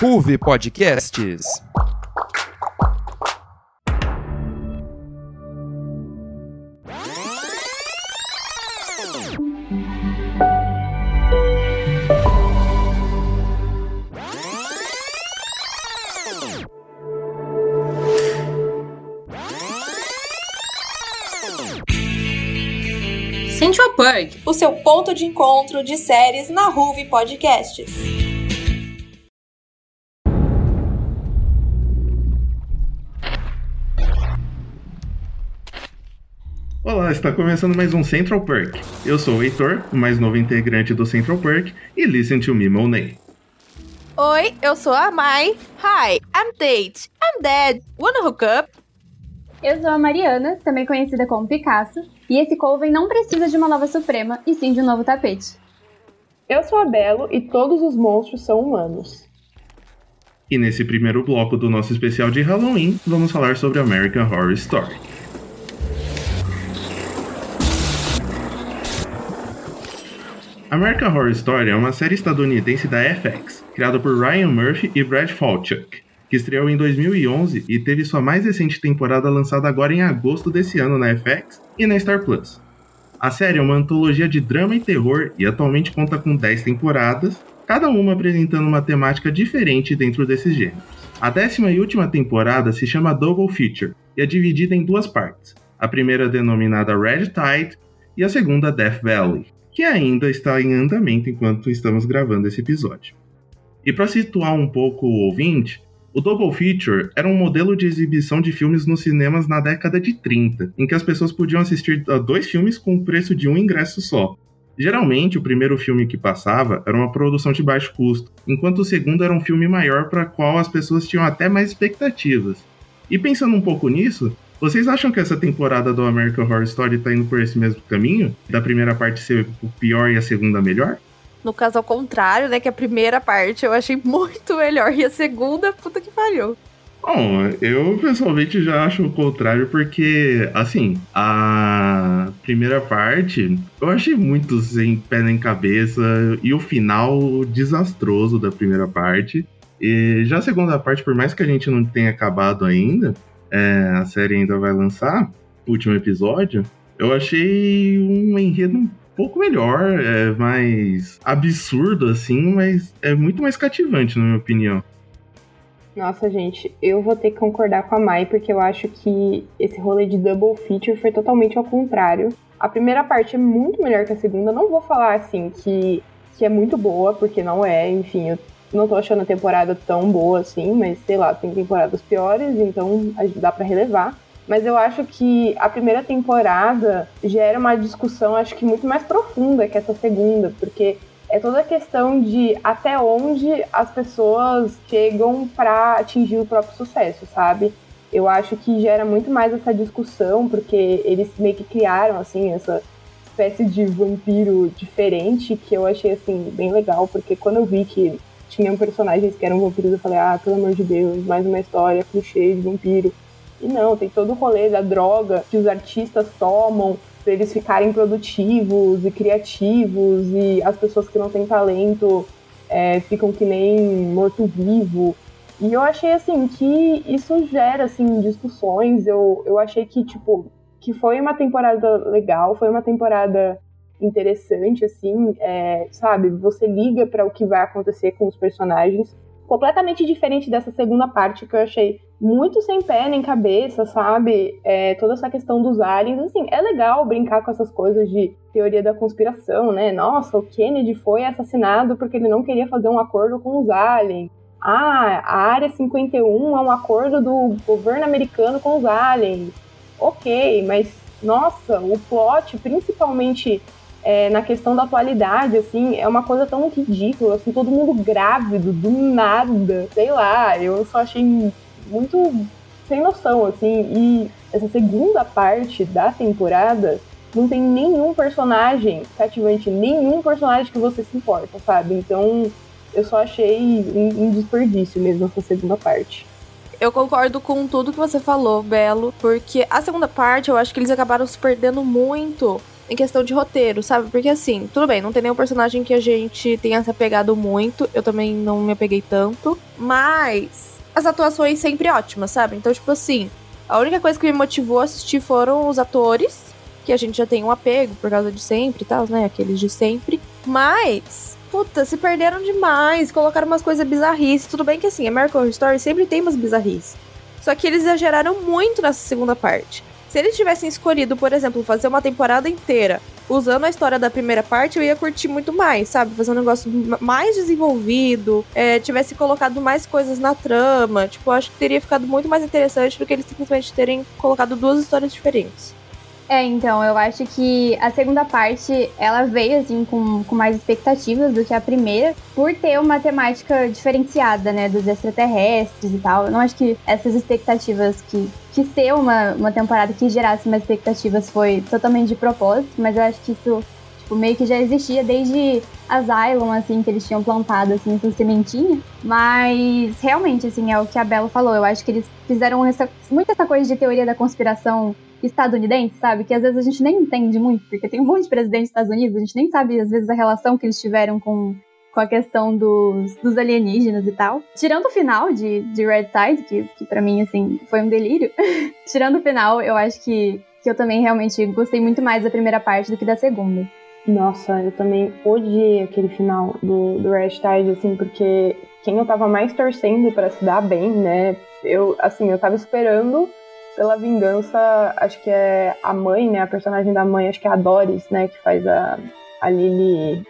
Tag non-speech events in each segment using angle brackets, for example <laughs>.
Ruve Podcasts. Central Park, o seu ponto de encontro de séries na Ruve Podcasts. Olá, está começando mais um Central Perk. Eu sou o Heitor, o mais novo integrante do Central Perk, e listen to me, Monet. Oi, eu sou a Mai. Hi, I'm Date. I'm dead. Wanna hook up? Eu sou a Mariana, também conhecida como Picasso, e esse Coven não precisa de uma nova Suprema, e sim de um novo tapete. Eu sou a Belo e todos os monstros são humanos. E nesse primeiro bloco do nosso especial de Halloween, vamos falar sobre American Horror Story. American Horror Story é uma série estadunidense da FX, criada por Ryan Murphy e Brad Falchuk, que estreou em 2011 e teve sua mais recente temporada lançada agora em agosto desse ano na FX e na Star Plus. A série é uma antologia de drama e terror e atualmente conta com 10 temporadas, cada uma apresentando uma temática diferente dentro desses gêneros. A décima e última temporada se chama Double Feature e é dividida em duas partes, a primeira denominada Red Tide e a segunda Death Valley, que ainda está em andamento enquanto estamos gravando esse episódio. E para situar um pouco o ouvinte, o Double Feature era um modelo de exibição de filmes nos cinemas na década de 30, em que as pessoas podiam assistir a dois filmes com o preço de um ingresso só. Geralmente, o primeiro filme que passava era uma produção de baixo custo, enquanto o segundo era um filme maior para qual as pessoas tinham até mais expectativas. E pensando um pouco nisso, vocês acham que essa temporada do American Horror Story está indo por esse mesmo caminho? Da primeira parte ser o pior e a segunda melhor? No caso, ao contrário, né? Que a primeira parte eu achei muito melhor e a segunda, puta que pariu. Bom, eu pessoalmente já acho o contrário, porque, assim, a primeira parte eu achei muito sem pé nem cabeça e o final desastroso da primeira parte. E já a segunda parte, por mais que a gente não tenha acabado ainda, é, a série ainda vai lançar, último episódio, eu achei um enredo um pouco melhor, é mais absurdo, assim, mas é muito mais cativante, na minha opinião. Nossa, gente, eu vou ter que concordar com a Mai, porque eu acho que esse rolê de double feature foi totalmente ao contrário. A primeira parte é muito melhor que a segunda. Não vou falar assim que, que é muito boa, porque não é. Enfim, eu não tô achando a temporada tão boa assim, mas sei lá, tem temporadas piores, então dá para relevar. Mas eu acho que a primeira temporada gera uma discussão, acho que muito mais profunda que essa segunda, porque é toda a questão de até onde as pessoas chegam para atingir o próprio sucesso, sabe? Eu acho que gera muito mais essa discussão, porque eles meio que criaram, assim, essa espécie de vampiro diferente, que eu achei, assim, bem legal, porque quando eu vi que tinham personagens que eram vampiros, eu falei, ah, pelo amor de Deus, mais uma história clichê de vampiro. E não, tem todo o rolê da droga que os artistas tomam para eles ficarem produtivos e criativos e as pessoas que não têm talento é, ficam que nem morto-vivo. E eu achei, assim, que isso gera, assim, discussões. Eu, eu achei que, tipo, que foi uma temporada legal, foi uma temporada interessante, assim, é, sabe? Você liga para o que vai acontecer com os personagens. Completamente diferente dessa segunda parte que eu achei muito sem pé nem cabeça, sabe? É, toda essa questão dos aliens, assim, é legal brincar com essas coisas de teoria da conspiração, né? Nossa, o Kennedy foi assassinado porque ele não queria fazer um acordo com os aliens. Ah, a Área 51 é um acordo do governo americano com os aliens. Ok, mas nossa, o plot, principalmente é, na questão da atualidade, assim, é uma coisa tão ridícula, assim, todo mundo grávido, do nada, sei lá, eu só achei muito sem noção, assim. E essa segunda parte da temporada não tem nenhum personagem cativante, nenhum personagem que você se importa, sabe? Então eu só achei um, um desperdício mesmo essa segunda parte. Eu concordo com tudo que você falou, Belo, porque a segunda parte eu acho que eles acabaram se perdendo muito em questão de roteiro, sabe? Porque assim, tudo bem, não tem nenhum personagem que a gente tenha se apegado muito. Eu também não me apeguei tanto. Mas as atuações sempre ótimas, sabe? Então, tipo assim, a única coisa que me motivou a assistir foram os atores, que a gente já tem um apego por causa de sempre e tal, né? Aqueles de sempre. Mas, puta, se perderam demais, colocaram umas coisas bizarrices. Tudo bem que assim, American Horror Story sempre tem umas bizarrices. Só que eles exageraram muito nessa segunda parte. Se eles tivessem escolhido, por exemplo, fazer uma temporada inteira usando a história da primeira parte, eu ia curtir muito mais, sabe? Fazer um negócio mais desenvolvido, é, tivesse colocado mais coisas na trama. Tipo, eu acho que teria ficado muito mais interessante do que eles simplesmente terem colocado duas histórias diferentes. É, então, eu acho que a segunda parte, ela veio, assim, com, com mais expectativas do que a primeira, por ter uma temática diferenciada, né, dos extraterrestres e tal. Eu não acho que essas expectativas que, que ser uma, uma temporada que gerasse mais expectativas foi totalmente de propósito, mas eu acho que isso, tipo, meio que já existia desde Asylum, assim, que eles tinham plantado, assim, essa sementinha. Mas, realmente, assim, é o que a Bela falou. Eu acho que eles fizeram essa, muito essa coisa de teoria da conspiração estadunidense, sabe? Que às vezes a gente nem entende muito, porque tem um monte de presidente dos Estados Unidos, a gente nem sabe, às vezes, a relação que eles tiveram com, com a questão dos, dos alienígenas e tal. Tirando o final de, de Red Tide, que, que para mim, assim, foi um delírio. <laughs> Tirando o final, eu acho que, que eu também realmente gostei muito mais da primeira parte do que da segunda. Nossa, eu também odiei aquele final do, do Red Tide, assim, porque quem eu tava mais torcendo para se dar bem, né? Eu, assim, eu tava esperando pela vingança, acho que é a mãe, né? A personagem da mãe, acho que é a Doris, né? Que faz a, a Lily.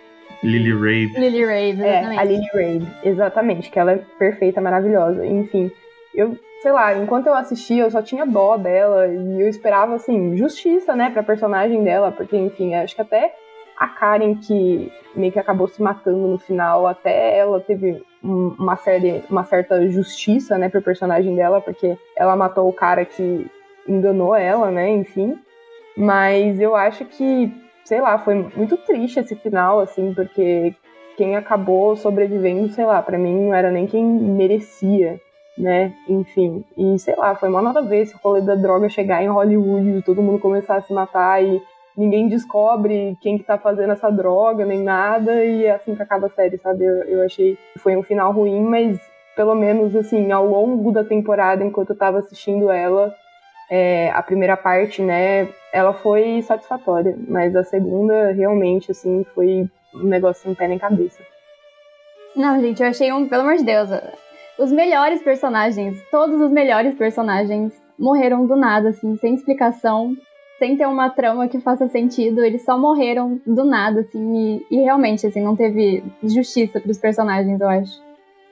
Lily Rabe. Lily Rabe, É, a Lily Rabe, exatamente, que ela é perfeita, maravilhosa. Enfim, eu, sei lá, enquanto eu assistia, eu só tinha dó dela e eu esperava, assim, justiça, né, pra personagem dela, porque, enfim, acho que até a Karen, que meio que acabou se matando no final, até ela teve uma, série, uma certa justiça, né, pro personagem dela, porque ela matou o cara que enganou ela, né, enfim. Mas eu acho que, sei lá, foi muito triste esse final, assim, porque quem acabou sobrevivendo, sei lá, para mim não era nem quem merecia, né, enfim. E sei lá, foi uma nada ver esse rolê da droga chegar em Hollywood e todo mundo começar a se matar e ninguém descobre quem que tá fazendo essa droga, nem nada, e é assim que acaba a série, sabe? Eu, eu achei que foi um final ruim, mas pelo menos, assim, ao longo da temporada, enquanto eu tava assistindo ela, é, a primeira parte, né, ela foi satisfatória, mas a segunda, realmente, assim, foi um negócio sem pé nem cabeça. Não, gente, eu achei um, pelo amor de Deus, os melhores personagens, todos os melhores personagens morreram do nada, assim, sem explicação sem ter uma trama que faça sentido, eles só morreram do nada, assim, e, e realmente, assim, não teve justiça para os personagens, eu acho.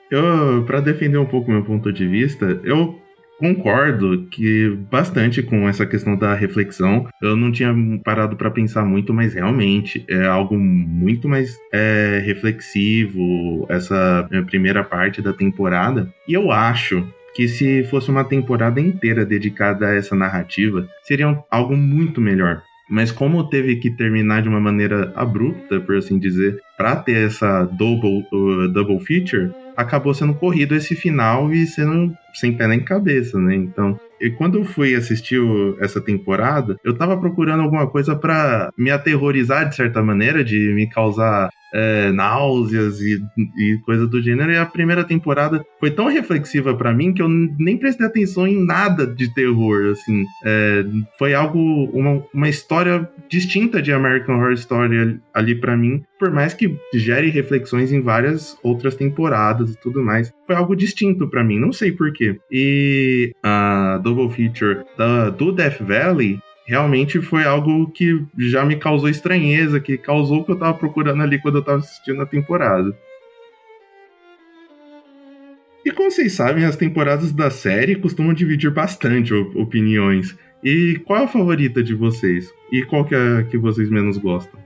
Eu, para defender um pouco meu ponto de vista, eu concordo que bastante com essa questão da reflexão. Eu não tinha parado para pensar muito, mas realmente é algo muito mais é, reflexivo essa primeira parte da temporada. E eu acho que se fosse uma temporada inteira dedicada a essa narrativa, seria algo muito melhor. Mas como teve que terminar de uma maneira abrupta, por assim dizer, para ter essa double, uh, double feature, acabou sendo corrido esse final e sendo sem pé nem cabeça, né? Então, e quando eu fui assistir essa temporada, eu tava procurando alguma coisa para me aterrorizar de certa maneira, de me causar é, náuseas e, e coisa do gênero. E a primeira temporada foi tão reflexiva para mim que eu nem prestei atenção em nada de terror. Assim, é, foi algo, uma, uma história distinta de American Horror Story ali para mim, por mais que gere reflexões em várias outras temporadas e tudo mais. Foi algo distinto para mim, não sei porquê. E a double feature da, do Death Valley realmente foi algo que já me causou estranheza, que causou o que eu tava procurando ali quando eu tava assistindo a temporada. E como vocês sabem, as temporadas da série costumam dividir bastante opiniões. E qual é a favorita de vocês? E qual que é a que vocês menos gostam?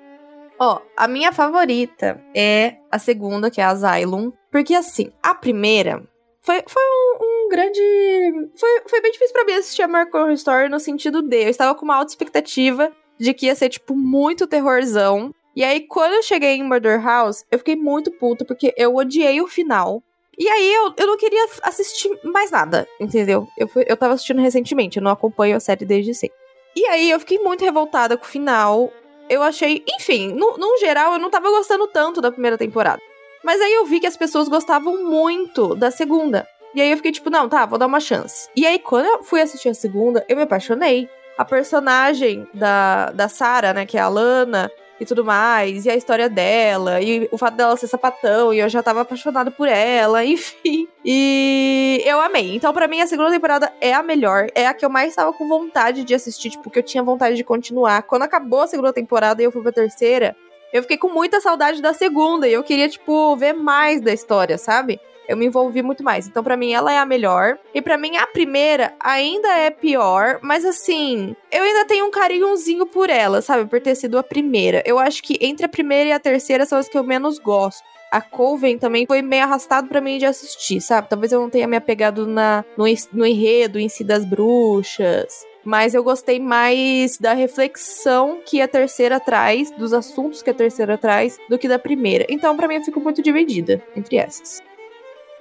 Ó, oh, a minha favorita é a segunda, que é a Asylum. Porque assim, a primeira foi, foi um, um, grande. Foi, foi bem difícil para mim assistir a American Story no sentido de. Eu estava com uma alta expectativa de que ia ser, tipo, muito terrorzão. E aí, quando eu cheguei em Murder House, eu fiquei muito puta, porque eu odiei o final. E aí, eu, eu não queria assistir mais nada, entendeu? Eu, fui, eu tava assistindo recentemente, eu não acompanho a série desde sempre. E aí, eu fiquei muito revoltada com o final. eu achei. Enfim, no, no geral, eu não tava gostando tanto da primeira temporada. Mas aí eu vi que as pessoas gostavam muito da segunda. E aí eu fiquei tipo, não, tá, vou dar uma chance. E aí, quando eu fui assistir a segunda, eu me apaixonei. A personagem da, da Sarah, né, que é a Lana, e tudo mais, e a história dela, e o fato dela ser sapatão, e eu já tava apaixonada por ela, <laughs> enfim. E eu amei. Então, para mim, a segunda temporada é a melhor, é a que eu mais tava com vontade de assistir, tipo, que eu tinha vontade de continuar. Quando acabou a segunda temporada e eu fui pra terceira, eu fiquei com muita saudade da segunda, e eu queria, tipo, ver mais da história, sabe? Eu me envolvi muito mais. Então, para mim, ela é a melhor. E para mim, a primeira ainda é pior, mas assim, eu ainda tenho um carinhozinho por ela, sabe? Por ter sido a primeira. Eu acho que entre a primeira e a terceira são as que eu menos gosto. A Coven também foi meio arrastado para mim de assistir, sabe? Talvez eu não tenha me apegado na, no, no enredo em si das bruxas. Mas eu gostei mais da reflexão que a terceira traz, dos assuntos que a terceira traz, do que da primeira. Então, para mim, eu fico muito dividida entre essas.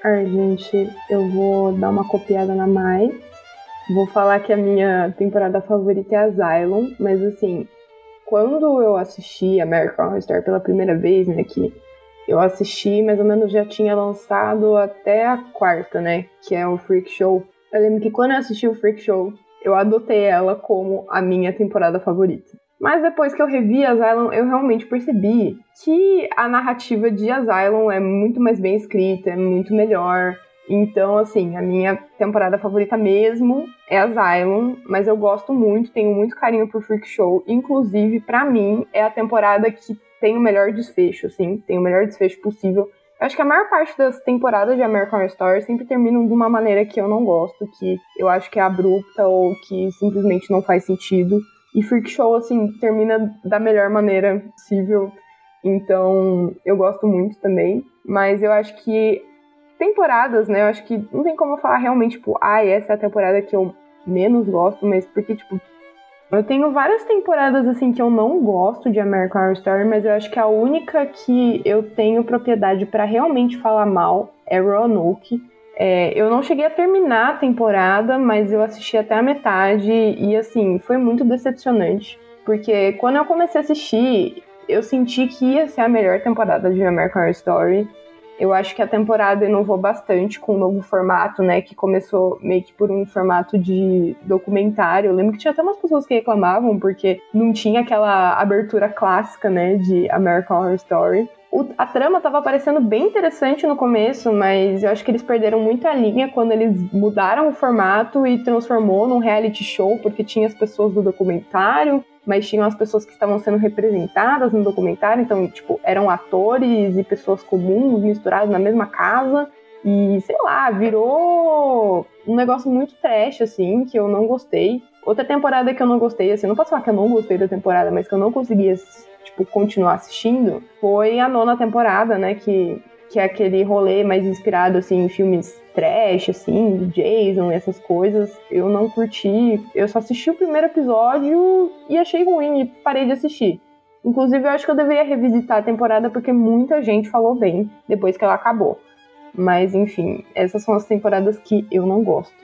Ai, gente, eu vou dar uma copiada na Mai. Vou falar que a minha temporada favorita é Asylum, mas assim, quando eu assisti American Horror Story pela primeira vez, né, que eu assisti, mais ou menos já tinha lançado até a quarta, né, que é o Freak Show. Eu lembro que quando eu assisti o Freak Show, eu adotei ela como a minha temporada favorita. Mas depois que eu revi Asylum, eu realmente percebi que a narrativa de Asylum é muito mais bem escrita, é muito melhor. Então, assim, a minha temporada favorita mesmo é Asylum, mas eu gosto muito, tenho muito carinho por Freak Show. Inclusive, para mim, é a temporada que tem o melhor desfecho, assim, tem o melhor desfecho possível. Eu acho que a maior parte das temporadas de American Horror Story sempre terminam de uma maneira que eu não gosto, que eu acho que é abrupta ou que simplesmente não faz sentido. E Freak Show, assim, termina da melhor maneira possível. Então, eu gosto muito também. Mas eu acho que temporadas, né? Eu acho que não tem como eu falar realmente, tipo, ah, essa é a temporada que eu menos gosto, mas porque, tipo, eu tenho várias temporadas, assim, que eu não gosto de American Horror Story, mas eu acho que a única que eu tenho propriedade para realmente falar mal é Roanoke. É, eu não cheguei a terminar a temporada, mas eu assisti até a metade e assim, foi muito decepcionante. Porque quando eu comecei a assistir, eu senti que ia ser a melhor temporada de American Horror Story. Eu acho que a temporada inovou bastante com o novo formato, né? Que começou meio que por um formato de documentário. Eu lembro que tinha até umas pessoas que reclamavam porque não tinha aquela abertura clássica, né? De American Horror Story. O, a trama estava parecendo bem interessante no começo, mas eu acho que eles perderam muito a linha quando eles mudaram o formato e transformou num reality show, porque tinha as pessoas do documentário, mas tinham as pessoas que estavam sendo representadas no documentário, então, tipo, eram atores e pessoas comuns misturados na mesma casa. E, sei lá, virou um negócio muito trash, assim, que eu não gostei. Outra temporada que eu não gostei, assim, não posso falar que eu não gostei da temporada, mas que eu não conseguia tipo, continuar assistindo, foi a nona temporada, né? Que, que é aquele rolê mais inspirado, assim, em filmes trash, assim, Jason, essas coisas. Eu não curti. Eu só assisti o primeiro episódio e achei ruim e parei de assistir. Inclusive, eu acho que eu deveria revisitar a temporada porque muita gente falou bem depois que ela acabou. Mas, enfim, essas são as temporadas que eu não gosto.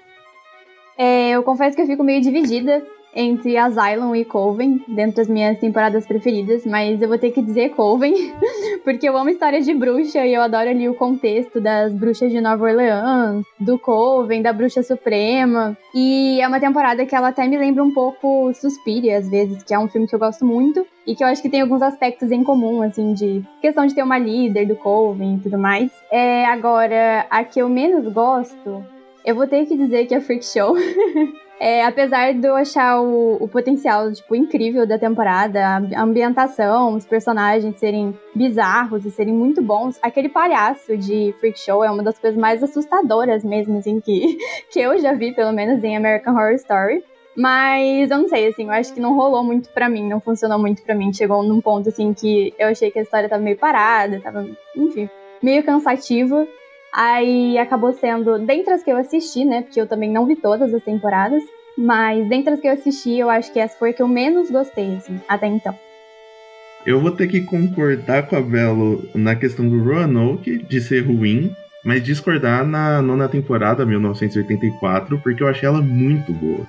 É, eu confesso que eu fico meio dividida entre Asylum e Coven, dentro das minhas temporadas preferidas, mas eu vou ter que dizer Coven, <laughs> porque eu amo histórias de bruxa e eu adoro ali o contexto das bruxas de Nova Orleans, do Coven, da Bruxa Suprema. E é uma temporada que ela até me lembra um pouco Suspiria, às vezes, que é um filme que eu gosto muito e que eu acho que tem alguns aspectos em comum, assim, de questão de ter uma líder do Coven e tudo mais. É, agora, a que eu menos gosto, eu vou ter que dizer que é Freak Show. <laughs> É, apesar de eu achar o, o, potencial, tipo, incrível da temporada, a ambientação, os personagens serem bizarros e serem muito bons, aquele palhaço de Freak Show é uma das coisas mais assustadoras mesmo, assim, que, <laughs> que eu já vi, pelo menos em American Horror Story. Mas eu não sei, assim, eu acho que não rolou muito pra mim, não funcionou muito pra mim. Chegou num ponto, assim, que eu achei que a história tava meio parada, tava, enfim, meio cansativa. Aí acabou sendo, dentre as que eu assisti, né? Porque eu também não vi todas as temporadas. Mas dentre as que eu assisti, eu acho que essa foi a que eu menos gostei, assim, até então. Eu vou ter que concordar com a Belo na questão do Roanoke de ser ruim, mas discordar na nona temporada, 1984, porque eu achei ela muito boa.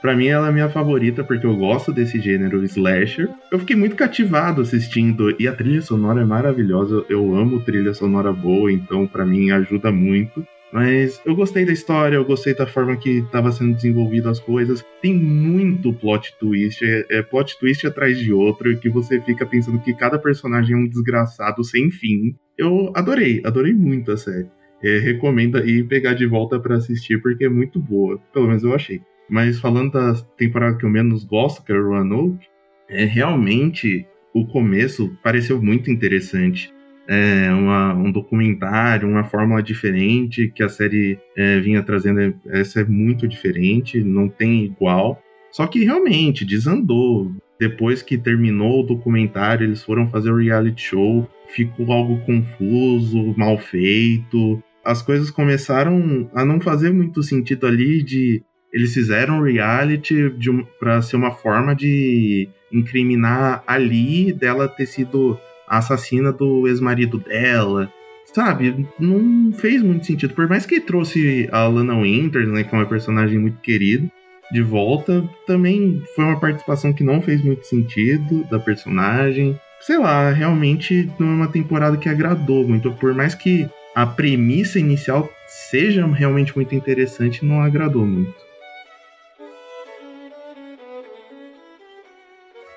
Pra mim, ela é minha favorita porque eu gosto desse gênero slasher. Eu fiquei muito cativado assistindo e a trilha sonora é maravilhosa. Eu amo trilha sonora boa, então para mim ajuda muito. Mas eu gostei da história, eu gostei da forma que estava sendo desenvolvido as coisas. Tem muito plot twist, é, é, plot twist atrás de outro, que você fica pensando que cada personagem é um desgraçado sem fim. Eu adorei, adorei muito a série. É, recomendo aí pegar de volta para assistir porque é muito boa, pelo menos eu achei. Mas falando da temporada que eu menos gosto, que é Roanoke, é realmente o começo pareceu muito interessante. É uma, um documentário, uma fórmula diferente que a série é, vinha trazendo. Essa é muito diferente, não tem igual. Só que realmente desandou. Depois que terminou o documentário, eles foram fazer o reality show, ficou algo confuso, mal feito. As coisas começaram a não fazer muito sentido ali de eles fizeram reality um, para ser uma forma de incriminar ali dela ter sido a assassina do ex-marido dela. Sabe, não fez muito sentido. Por mais que trouxe a Lana Winters, né, que é uma personagem muito querida, de volta, também foi uma participação que não fez muito sentido da personagem. Sei lá, realmente não é uma temporada que agradou muito. Por mais que a premissa inicial seja realmente muito interessante, não agradou muito.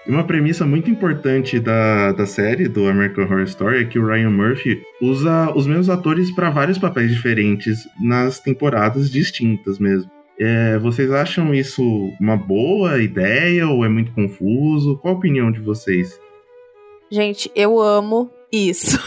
Uma premissa muito importante da, da série, do American Horror Story, é que o Ryan Murphy usa os mesmos atores para vários papéis diferentes nas temporadas distintas mesmo. É, vocês acham isso uma boa ideia ou é muito confuso? Qual a opinião de vocês? Gente, eu amo isso.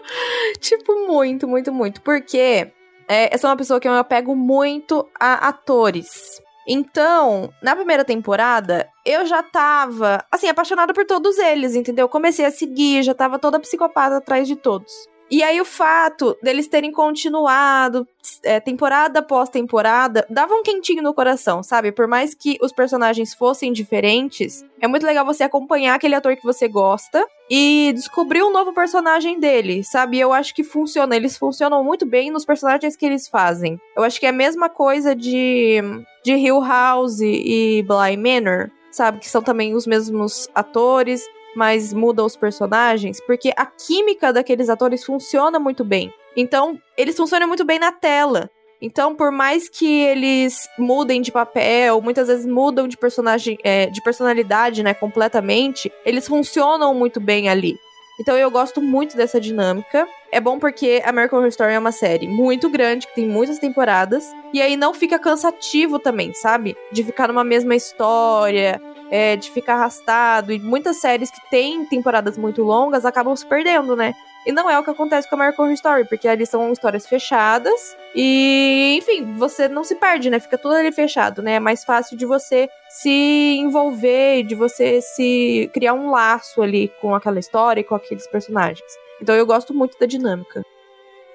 <laughs> tipo, muito, muito, muito. Porque é, eu sou uma pessoa que eu me apego muito a atores. Então, na primeira temporada, eu já tava, assim, apaixonada por todos eles, entendeu? Eu comecei a seguir, já tava toda psicopata atrás de todos. E aí o fato deles terem continuado é, temporada após temporada dava um quentinho no coração, sabe? Por mais que os personagens fossem diferentes, é muito legal você acompanhar aquele ator que você gosta e descobrir um novo personagem dele, sabe? Eu acho que funciona, eles funcionam muito bem nos personagens que eles fazem. Eu acho que é a mesma coisa de de Hill House e Bly Manor, sabe? Que são também os mesmos atores mas muda os personagens, porque a química daqueles atores funciona muito bem. Então, eles funcionam muito bem na tela. Então, por mais que eles mudem de papel, muitas vezes mudam de personagem, é, de personalidade, né, completamente, eles funcionam muito bem ali. Então eu gosto muito dessa dinâmica. É bom porque American Horror Story é uma série muito grande, que tem muitas temporadas. E aí não fica cansativo também, sabe? De ficar numa mesma história, é, de ficar arrastado. E muitas séries que têm temporadas muito longas acabam se perdendo, né? E não é o que acontece com a American Horror Story, porque ali são histórias fechadas e, enfim, você não se perde, né? Fica tudo ali fechado, né? É mais fácil de você se envolver, de você se criar um laço ali com aquela história e com aqueles personagens. Então eu gosto muito da dinâmica.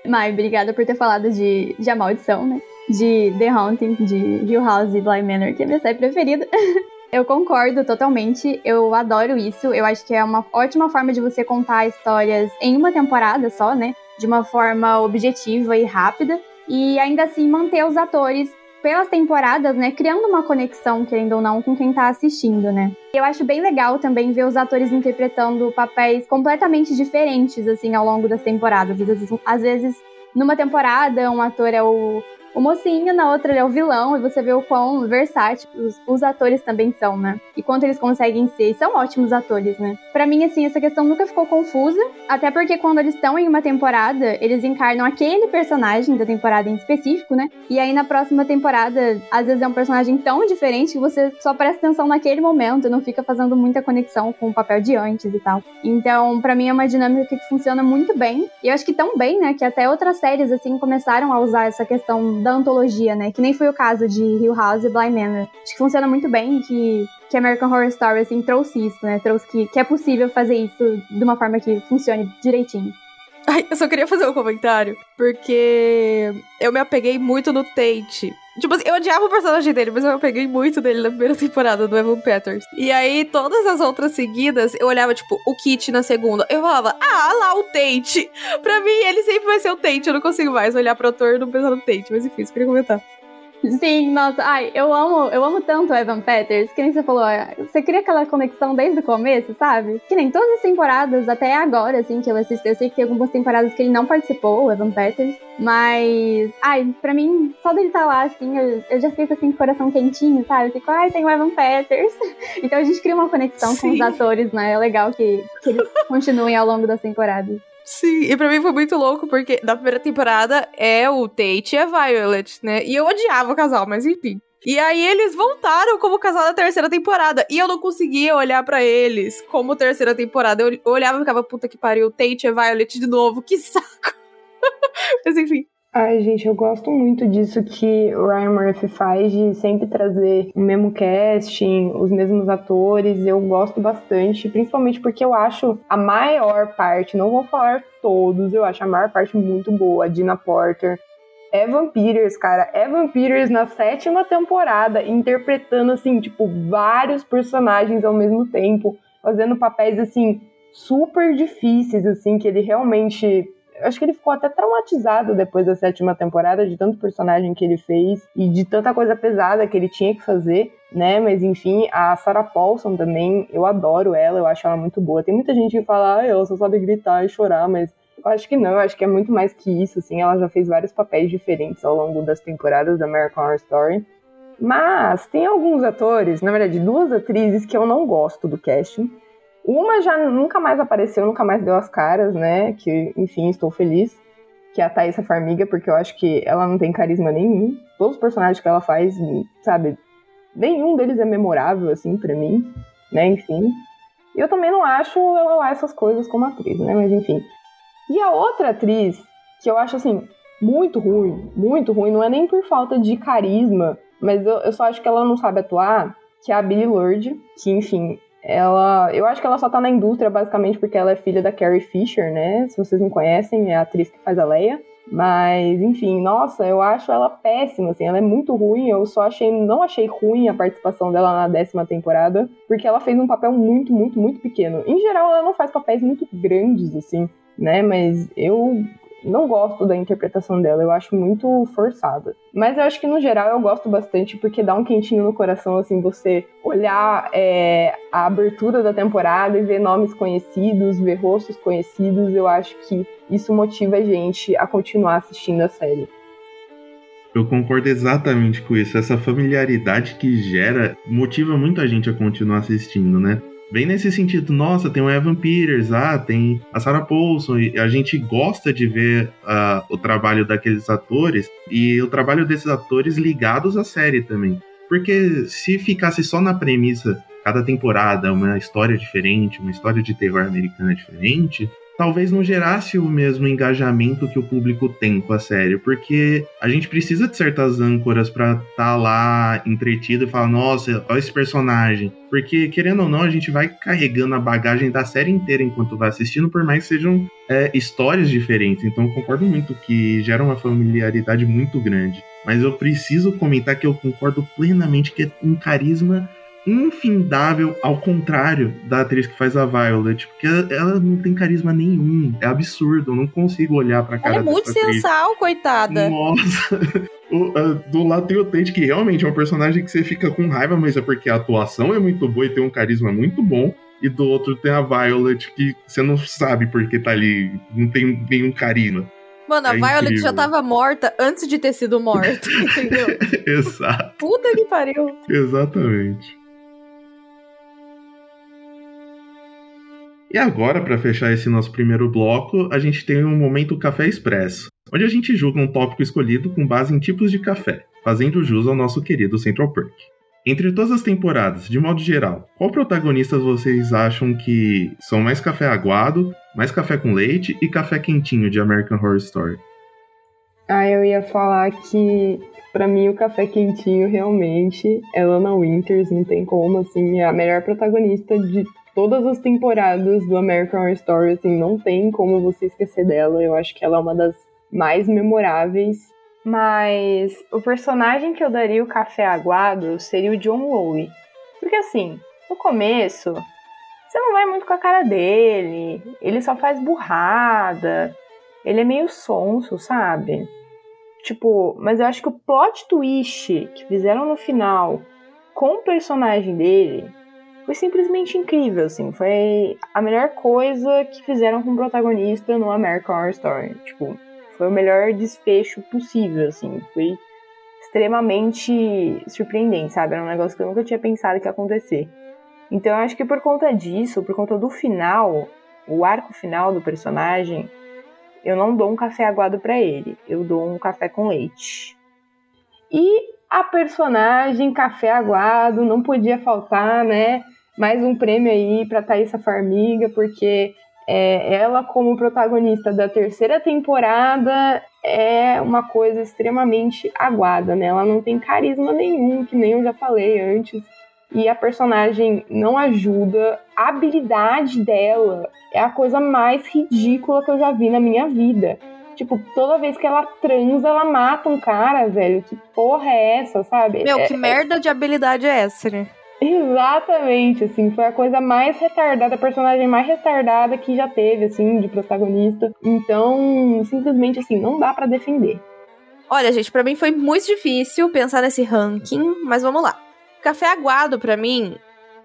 Mai, obrigada por ter falado de, de A Maldição, né? De The Haunting, de Hill House e Bly Manor, que é minha série preferida. <laughs> Eu concordo totalmente, eu adoro isso. Eu acho que é uma ótima forma de você contar histórias em uma temporada só, né? De uma forma objetiva e rápida. E ainda assim manter os atores pelas temporadas, né, criando uma conexão, querendo ou não, com quem tá assistindo, né? Eu acho bem legal também ver os atores interpretando papéis completamente diferentes, assim, ao longo das temporadas. Às vezes, às vezes numa temporada, um ator é o o mocinho, na outra ele é o vilão, e você vê o quão versátil os, os atores também são, né? E quanto eles conseguem ser, e são ótimos atores, né? Para mim, assim, essa questão nunca ficou confusa, até porque quando eles estão em uma temporada, eles encarnam aquele personagem da temporada em específico, né? E aí na próxima temporada, às vezes é um personagem tão diferente que você só presta atenção naquele momento, não fica fazendo muita conexão com o papel de antes e tal. Então, para mim é uma dinâmica que funciona muito bem. E eu acho que tão bem, né, que até outras séries assim começaram a usar essa questão da antologia, né? Que nem foi o caso de Hill House e Blind Manor. Acho que funciona muito bem que, que American Horror Story, assim, trouxe isso, né? Trouxe que, que é possível fazer isso de uma forma que funcione direitinho. Ai, eu só queria fazer um comentário, porque eu me apeguei muito no Tate. Tipo assim, eu odiava o personagem dele, mas eu me apeguei muito dele na primeira <laughs> temporada do Evan Peters. E aí, todas as outras seguidas, eu olhava, tipo, o Kit na segunda. Eu falava, ah, lá o Tate. <laughs> Pra mim, ele sempre vai ser o Tate. Eu não consigo mais olhar pro ator e não pensar no Tate. Mas enfim, isso queria comentar. Sim, nossa, ai, eu amo, eu amo tanto o Evan Peters, que nem você falou, você cria aquela conexão desde o começo, sabe? Que nem todas as temporadas, até agora, assim, que eu assisti, eu sei que tem algumas temporadas que ele não participou, o Evan Peters, mas, ai, pra mim, só dele estar tá lá, assim, eu, eu já fico, assim, com o coração quentinho, sabe? Eu fico, ai, tem o Evan Peters. <laughs> Então a gente cria uma conexão Sim. com os atores, né? É legal que, que eles continuem ao longo das temporadas. Sim, e pra mim foi muito louco, porque na primeira temporada é o Tate e a Violet, né? E eu odiava o casal, mas enfim. E aí eles voltaram como casal da terceira temporada. E eu não conseguia olhar para eles como terceira temporada. Eu olhava e ficava, puta que pariu, Tate e Violet de novo, que saco. <laughs> mas enfim. Ai, gente, eu gosto muito disso que o Ryan Murphy faz, de sempre trazer o mesmo casting, os mesmos atores. Eu gosto bastante, principalmente porque eu acho a maior parte, não vou falar todos, eu acho a maior parte muito boa. A Dina Porter, Evan Peters, cara. Evan Peters na sétima temporada, interpretando, assim, tipo, vários personagens ao mesmo tempo, fazendo papéis, assim, super difíceis, assim, que ele realmente acho que ele ficou até traumatizado depois da sétima temporada, de tanto personagem que ele fez e de tanta coisa pesada que ele tinha que fazer, né? Mas enfim, a Sarah Paulson também, eu adoro ela, eu acho ela muito boa. Tem muita gente que fala, ah, ela só sabe gritar e chorar, mas eu acho que não, eu acho que é muito mais que isso, assim. Ela já fez vários papéis diferentes ao longo das temporadas da American Horror Story. Mas tem alguns atores, na verdade, duas atrizes que eu não gosto do casting. Uma já nunca mais apareceu, nunca mais deu as caras, né? Que, enfim, estou feliz. Que é a Thaisa Farmiga, porque eu acho que ela não tem carisma nenhum. Todos os personagens que ela faz, sabe? Nenhum deles é memorável, assim, para mim, né? Enfim. E eu também não acho ela lá essas coisas como atriz, né? Mas enfim. E a outra atriz, que eu acho, assim, muito ruim, muito ruim, não é nem por falta de carisma, mas eu, eu só acho que ela não sabe atuar, que é a Billie Lourd, que, enfim, ela, eu acho que ela só tá na indústria basicamente porque ela é filha da Carrie Fisher, né? Se vocês não conhecem, é a atriz que faz a Leia. Mas, enfim, nossa, eu acho ela péssima, assim, ela é muito ruim. Eu só achei, não achei ruim a participação dela na décima temporada, porque ela fez um papel muito, muito, muito pequeno. Em geral, ela não faz papéis muito grandes, assim, né? Mas eu não gosto da interpretação dela, eu acho muito forçada. Mas eu acho que no geral eu gosto bastante porque dá um quentinho no coração, assim, você olhar é, a abertura da temporada e ver nomes conhecidos, ver rostos conhecidos, eu acho que isso motiva a gente a continuar assistindo a série. Eu concordo exatamente com isso. Essa familiaridade que gera motiva muito a gente a continuar assistindo, né? Bem nesse sentido, nossa, tem o Evan Peters, ah, tem a Sarah Paulson, e a gente gosta de ver uh, o trabalho daqueles atores e o trabalho desses atores ligados à série também. Porque se ficasse só na premissa, cada temporada uma história diferente, uma história de terror americana diferente, talvez não gerasse o mesmo engajamento que o público tem com a série, porque a gente precisa de certas âncoras para estar tá lá entretido e falar, nossa, olha esse personagem. Porque, querendo ou não, a gente vai carregando a bagagem da série inteira enquanto vai assistindo, por mais que sejam é, histórias diferentes. Então, eu concordo muito que gera uma familiaridade muito grande. Mas eu preciso comentar que eu concordo plenamente que é um carisma infindável, ao contrário da atriz que faz a Violet, porque ela, ela não tem carisma nenhum. É absurdo, eu não consigo olhar pra cara Ela é muito sensal, atriz. coitada. Nossa. <laughs> O, uh, do lado tem o Tate, que realmente é um personagem que você fica com raiva, mas é porque a atuação é muito boa e tem um carisma muito bom. E do outro tem a Violet, que você não sabe porque tá ali, não tem nenhum carisma. Mano, a é Violet incrível. já tava morta antes de ter sido morta, <laughs> entendeu? Exato. Puta que pariu. Exatamente. E agora, para fechar esse nosso primeiro bloco, a gente tem um momento Café Expresso, onde a gente julga um tópico escolhido com base em tipos de café, fazendo jus ao nosso querido Central Perk. Entre todas as temporadas, de modo geral, qual protagonistas vocês acham que são mais café aguado, mais café com leite e café quentinho de American Horror Story? Ah, eu ia falar que para mim o café quentinho realmente é Lana Winters, não tem como, assim, é a melhor protagonista de todas as temporadas do American Horror Story, assim, não tem como você esquecer dela. Eu acho que ela é uma das mais memoráveis. Mas o personagem que eu daria o café aguado seria o John Lowe. Porque assim, no começo, você não vai muito com a cara dele, ele só faz burrada, ele é meio sonso, sabe? Tipo, mas eu acho que o plot twist que fizeram no final com o personagem dele foi simplesmente incrível, assim. Foi a melhor coisa que fizeram com o protagonista no American Horror Story. Tipo, foi o melhor desfecho possível, assim. Foi extremamente surpreendente, sabe? Era um negócio que eu nunca tinha pensado que ia acontecer. Então eu acho que por conta disso, por conta do final, o arco final do personagem, eu não dou um café aguado para ele, eu dou um café com leite. E a personagem café aguado não podia faltar, né? Mais um prêmio aí para Thaisa Farmiga, porque é, ela como protagonista da terceira temporada é uma coisa extremamente aguada, né? Ela não tem carisma nenhum, que nem eu já falei antes e a personagem não ajuda. A habilidade dela é a coisa mais ridícula que eu já vi na minha vida. Tipo, toda vez que ela transa, ela mata um cara, velho. Que porra é essa, sabe? Meu, é, que merda de habilidade é essa, né? Exatamente, assim, foi a coisa mais retardada, a personagem mais retardada que já teve, assim, de protagonista. Então, simplesmente, assim, não dá para defender. Olha, gente, para mim foi muito difícil pensar nesse ranking, mas vamos lá. Café aguado para mim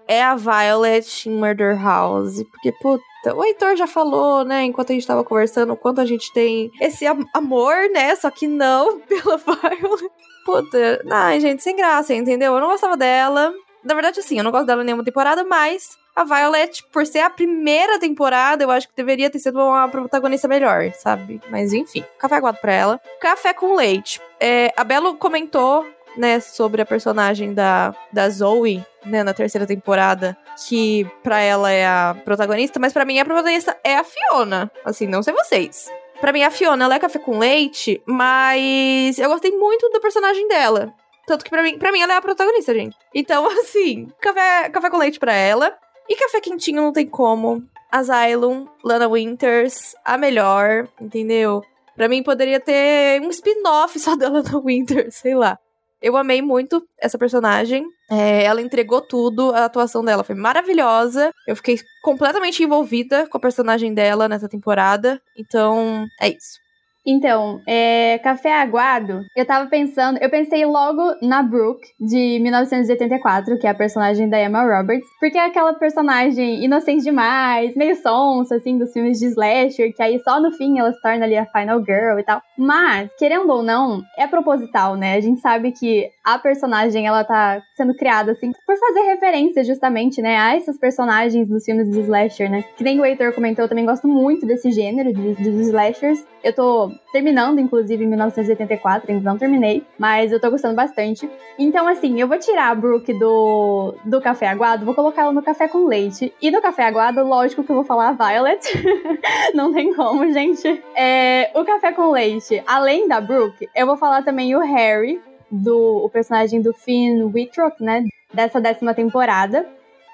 é a Violet em Murder House. Porque, puta, o Heitor já falou, né, enquanto a gente tava conversando, o quanto a gente tem esse am amor, né? Só que não <laughs> pela Violet. Puta, ai, gente, sem graça, entendeu? Eu não gostava dela. Na verdade, assim, eu não gosto dela nenhuma temporada, mas a Violet, por ser a primeira temporada, eu acho que deveria ter sido uma protagonista melhor, sabe? Mas enfim, café aguado pra ela. Café com leite. É, a Belo comentou né, sobre a personagem da, da Zoe, né, na terceira temporada, que pra ela é a protagonista, mas para mim a protagonista é a Fiona. Assim, não sei vocês. Pra mim, a Fiona, ela é café com leite, mas eu gostei muito do personagem dela. Tanto que pra mim, pra mim ela é a protagonista, gente. Então, <laughs> assim, café, café com leite pra ela. E café quentinho não tem como. Asylum, Lana Winters, a melhor, entendeu? Pra mim poderia ter um spin-off só da <laughs> Lana Winters, sei lá. Eu amei muito essa personagem. É, ela entregou tudo, a atuação dela foi maravilhosa. Eu fiquei completamente envolvida com a personagem dela nessa temporada. Então, é isso. Então, é, Café Aguado, eu tava pensando, eu pensei logo na Brooke, de 1984, que é a personagem da Emma Roberts, porque é aquela personagem inocente demais, meio sonsa, assim, dos filmes de slasher, que aí só no fim ela se torna ali a final girl e tal. Mas, querendo ou não, é proposital, né? A gente sabe que a personagem, ela tá sendo criada, assim, por fazer referência, justamente, né, a esses personagens dos filmes de slasher, né? Que nem o Heitor comentou, eu também gosto muito desse gênero de, de slashers. Eu tô terminando, inclusive, em 1984, ainda não terminei, mas eu tô gostando bastante. Então, assim, eu vou tirar a Brooke do, do café aguado, vou colocar ela no café com leite. E no café aguado, lógico que eu vou falar a Violet. <laughs> não tem como, gente. É, o café com leite, além da Brooke, eu vou falar também o Harry, do o personagem do Finn Wittrock, né? Dessa décima temporada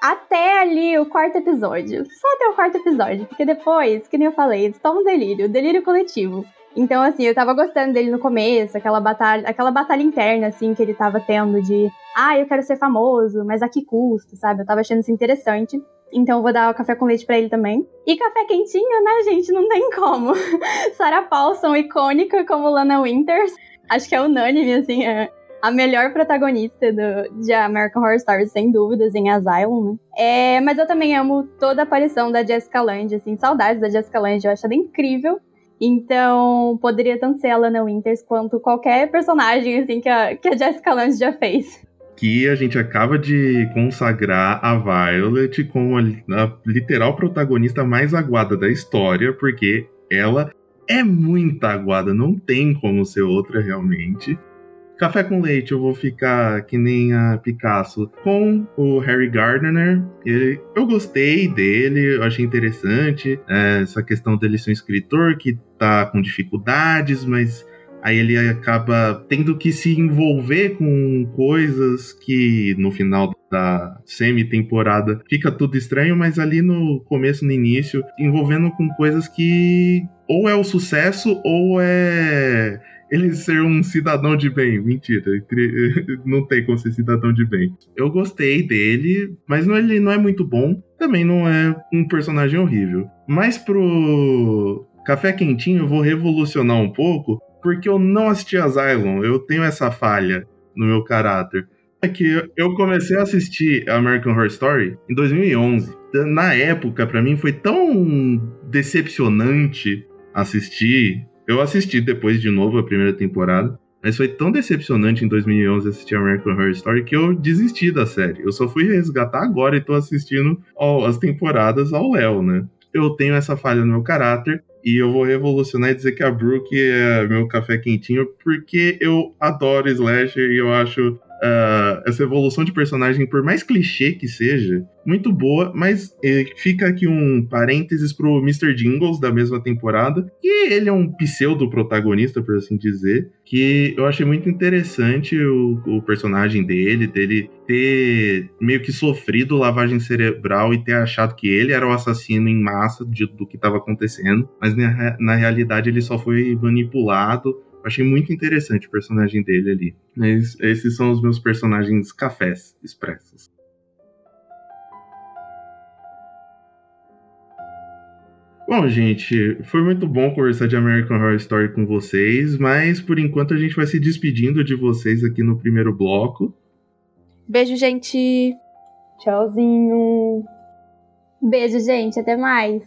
até ali o quarto episódio. Só até o quarto episódio, porque depois, que nem eu falei, eles tomam delírio, delírio coletivo. Então, assim, eu tava gostando dele no começo, aquela batalha, aquela batalha interna, assim, que ele tava tendo de ah, eu quero ser famoso, mas a que custo, sabe? Eu tava achando isso interessante. Então eu vou dar o café com leite para ele também. E café quentinho, né, gente? Não tem como. <laughs> Sarah Paulson, icônica como Lana Winters. Acho que é unânime, assim, é a melhor protagonista do, de American Horror Story, sem dúvidas, em Asylum, né? É, mas eu também amo toda a aparição da Jessica Lange, assim, saudades da Jessica Lange, eu acho ela incrível. Então, poderia tanto ser a Lana Winters quanto qualquer personagem, assim, que a, que a Jessica Lange já fez. Que a gente acaba de consagrar a Violet como a, a literal protagonista mais aguada da história, porque ela é muito aguada, não tem como ser outra realmente. Café com leite, eu vou ficar que nem a Picasso com o Harry Gardner. Ele, eu gostei dele, eu achei interessante é, essa questão dele ser um escritor que tá com dificuldades, mas aí ele acaba tendo que se envolver com coisas que no final da semi-temporada fica tudo estranho, mas ali no começo, no início, envolvendo com coisas que ou é o sucesso ou é ele ser um cidadão de bem. Mentira, <laughs> não tem como ser cidadão de bem. Eu gostei dele, mas não, ele não é muito bom. Também não é um personagem horrível. Mas pro Café Quentinho eu vou revolucionar um pouco. porque eu não assisti Asylum. Eu tenho essa falha no meu caráter. É que eu comecei a assistir American Horror Story em 2011. Na época, para mim, foi tão decepcionante assistir. Eu assisti depois de novo a primeira temporada. Mas foi tão decepcionante em 2011 assistir American Horror Story que eu desisti da série. Eu só fui resgatar agora e tô assistindo as temporadas ao Léo, né? Eu tenho essa falha no meu caráter e eu vou revolucionar e dizer que a Brooke é meu café quentinho porque eu adoro slasher e eu acho essa evolução de personagem, por mais clichê que seja, muito boa, mas eh, fica aqui um parênteses pro Mr. Jingles da mesma temporada, e ele é um pseudo-protagonista, por assim dizer, que eu achei muito interessante o, o personagem dele, dele ter meio que sofrido lavagem cerebral e ter achado que ele era o assassino em massa de, do que estava acontecendo, mas na, na realidade ele só foi manipulado Achei muito interessante o personagem dele ali. Mas esses são os meus personagens cafés expressos. Bom, gente, foi muito bom conversar de American Horror Story com vocês, mas por enquanto a gente vai se despedindo de vocês aqui no primeiro bloco. Beijo, gente. Tchauzinho. Beijo, gente. Até mais.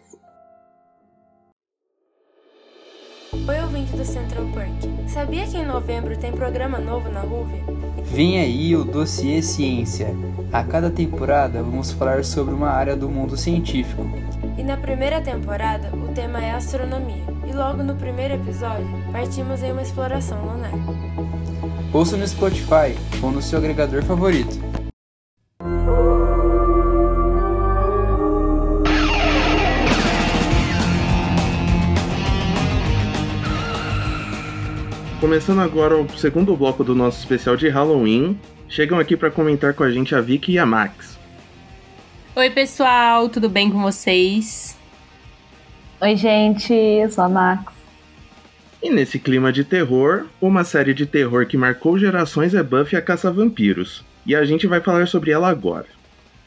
Ouvinte do Central Park. Sabia que em novembro tem programa novo na RUV? Vem aí o Dossiê Ciência. A cada temporada vamos falar sobre uma área do mundo científico. E na primeira temporada o tema é astronomia. E logo no primeiro episódio partimos em uma exploração lunar. Ouça no Spotify ou no seu agregador favorito. Começando agora o segundo bloco do nosso especial de Halloween, chegam aqui para comentar com a gente a Vicky e a Max. Oi, pessoal, tudo bem com vocês? Oi, gente, eu sou a Max. E nesse clima de terror, uma série de terror que marcou gerações é Buffy a Caça-Vampiros, e a gente vai falar sobre ela agora.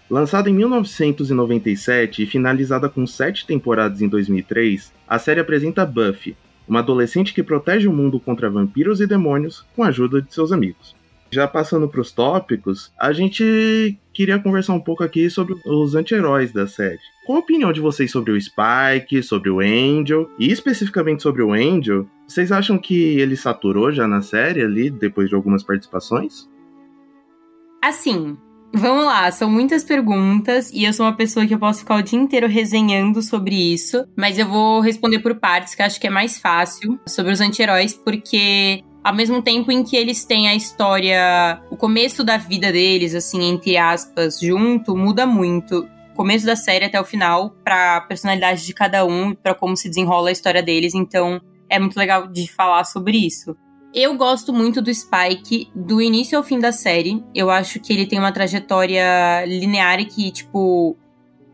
Lançada em 1997 e finalizada com sete temporadas em 2003, a série apresenta Buffy, uma adolescente que protege o mundo contra vampiros e demônios com a ajuda de seus amigos. Já passando para os tópicos, a gente queria conversar um pouco aqui sobre os anti-heróis da série. Qual a opinião de vocês sobre o Spike, sobre o Angel, e especificamente sobre o Angel? Vocês acham que ele saturou já na série ali, depois de algumas participações? Assim, Vamos lá, são muitas perguntas e eu sou uma pessoa que eu posso ficar o dia inteiro resenhando sobre isso, mas eu vou responder por partes, que acho que é mais fácil, sobre os anti-heróis, porque ao mesmo tempo em que eles têm a história, o começo da vida deles, assim, entre aspas, junto, muda muito. Começo da série até o final, pra personalidade de cada um pra como se desenrola a história deles, então é muito legal de falar sobre isso. Eu gosto muito do Spike do início ao fim da série. Eu acho que ele tem uma trajetória linear que, tipo,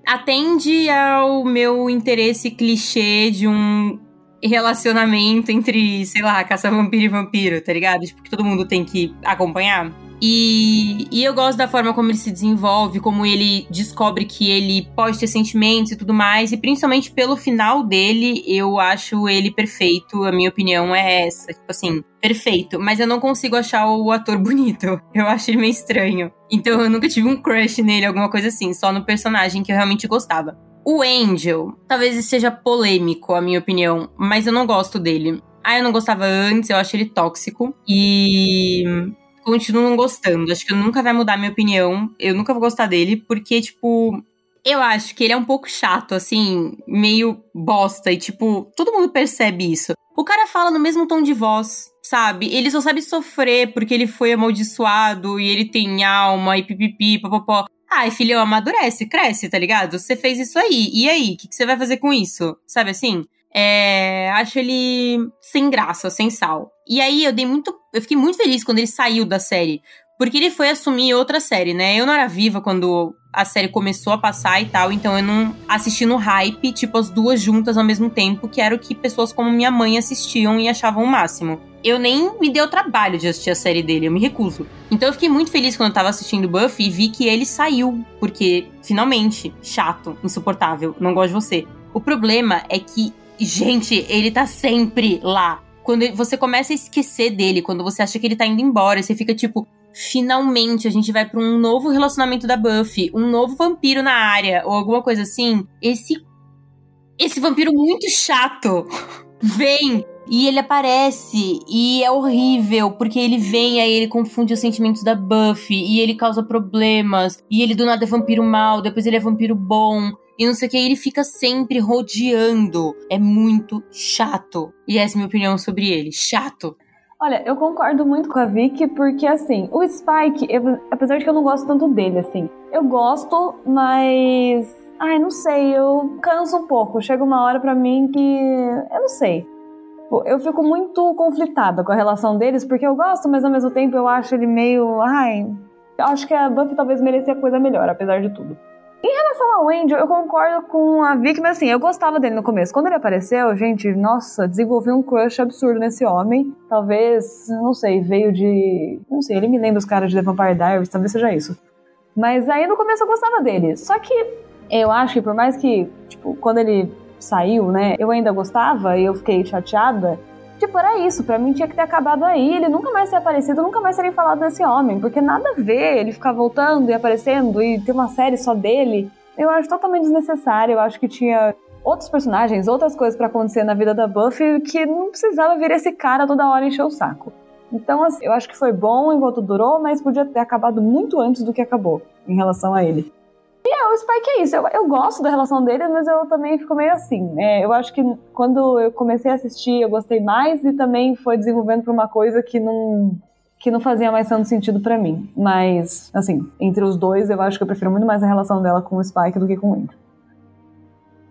atende ao meu interesse clichê de um relacionamento entre, sei lá, caça-vampiro e vampiro, tá ligado? Tipo, que todo mundo tem que acompanhar. E, e eu gosto da forma como ele se desenvolve, como ele descobre que ele pode ter sentimentos e tudo mais. E principalmente pelo final dele, eu acho ele perfeito. A minha opinião é essa. Tipo assim, perfeito. Mas eu não consigo achar o ator <laughs> bonito. Eu acho ele meio estranho. Então eu nunca tive um crush nele, alguma coisa assim. Só no personagem que eu realmente gostava. O Angel, talvez seja polêmico, a minha opinião, mas eu não gosto dele. Ah, eu não gostava antes, eu acho ele tóxico. E continuo não gostando. Acho que nunca vai mudar minha opinião. Eu nunca vou gostar dele, porque, tipo, eu acho que ele é um pouco chato, assim, meio bosta. E, tipo, todo mundo percebe isso. O cara fala no mesmo tom de voz, sabe? Ele só sabe sofrer porque ele foi amaldiçoado e ele tem alma e pipipi, popopó. Ai, filho, amadurece, cresce, tá ligado? Você fez isso aí. E aí? O que você vai fazer com isso? Sabe assim? É, acho ele sem graça, sem sal. E aí eu dei muito. Eu fiquei muito feliz quando ele saiu da série. Porque ele foi assumir outra série, né? Eu não era viva quando a série começou a passar e tal, então eu não assisti no hype, tipo, as duas juntas ao mesmo tempo, que era o que pessoas como minha mãe assistiam e achavam o máximo. Eu nem me dei o trabalho de assistir a série dele, eu me recuso. Então eu fiquei muito feliz quando eu tava assistindo Buffy e vi que ele saiu, porque finalmente, chato, insuportável, não gosto de você. O problema é que Gente, ele tá sempre lá Quando você começa a esquecer dele, quando você acha que ele tá indo embora, você fica tipo, finalmente a gente vai para um novo relacionamento da Buffy, um novo vampiro na área, ou alguma coisa assim. Esse. Esse vampiro muito chato <laughs> vem e ele aparece e é horrível, porque ele vem aí ele confunde os sentimentos da Buffy e ele causa problemas. E ele do nada é vampiro mal, depois ele é vampiro bom. E não sei o que, ele fica sempre rodeando. É muito chato. E essa é a minha opinião sobre ele. Chato. Olha, eu concordo muito com a Vicky, porque assim, o Spike, eu, apesar de que eu não gosto tanto dele, assim, eu gosto, mas. Ai, não sei, eu canso um pouco. Chega uma hora para mim que. Eu não sei. Eu fico muito conflitada com a relação deles, porque eu gosto, mas ao mesmo tempo eu acho ele meio. Ai. Eu acho que a Buffy talvez merecia coisa melhor, apesar de tudo. Em relação ao Angel, eu concordo com a Vicky, mas assim, eu gostava dele no começo. Quando ele apareceu, gente, nossa, desenvolvi um crush absurdo nesse homem. Talvez, não sei, veio de. Não sei, ele me lembra os caras de The Vampire Diaries, talvez seja isso. Mas aí no começo eu gostava dele. Só que eu acho que por mais que, tipo, quando ele saiu, né? Eu ainda gostava e eu fiquei chateada. Tipo, era isso, pra mim tinha que ter acabado aí, ele nunca mais ter aparecido, nunca mais teria falado desse homem, porque nada a ver ele ficar voltando e aparecendo e ter uma série só dele. Eu acho totalmente desnecessário, eu acho que tinha outros personagens, outras coisas para acontecer na vida da Buffy que não precisava vir esse cara toda hora encher o saco. Então, assim, eu acho que foi bom enquanto durou, mas podia ter acabado muito antes do que acabou em relação a ele. E é, o Spike é isso. Eu, eu gosto da relação deles, mas eu também fico meio assim. É, eu acho que quando eu comecei a assistir, eu gostei mais e também foi desenvolvendo pra uma coisa que não que não fazia mais tanto sentido para mim. Mas, assim, entre os dois, eu acho que eu prefiro muito mais a relação dela com o Spike do que com o Andrew.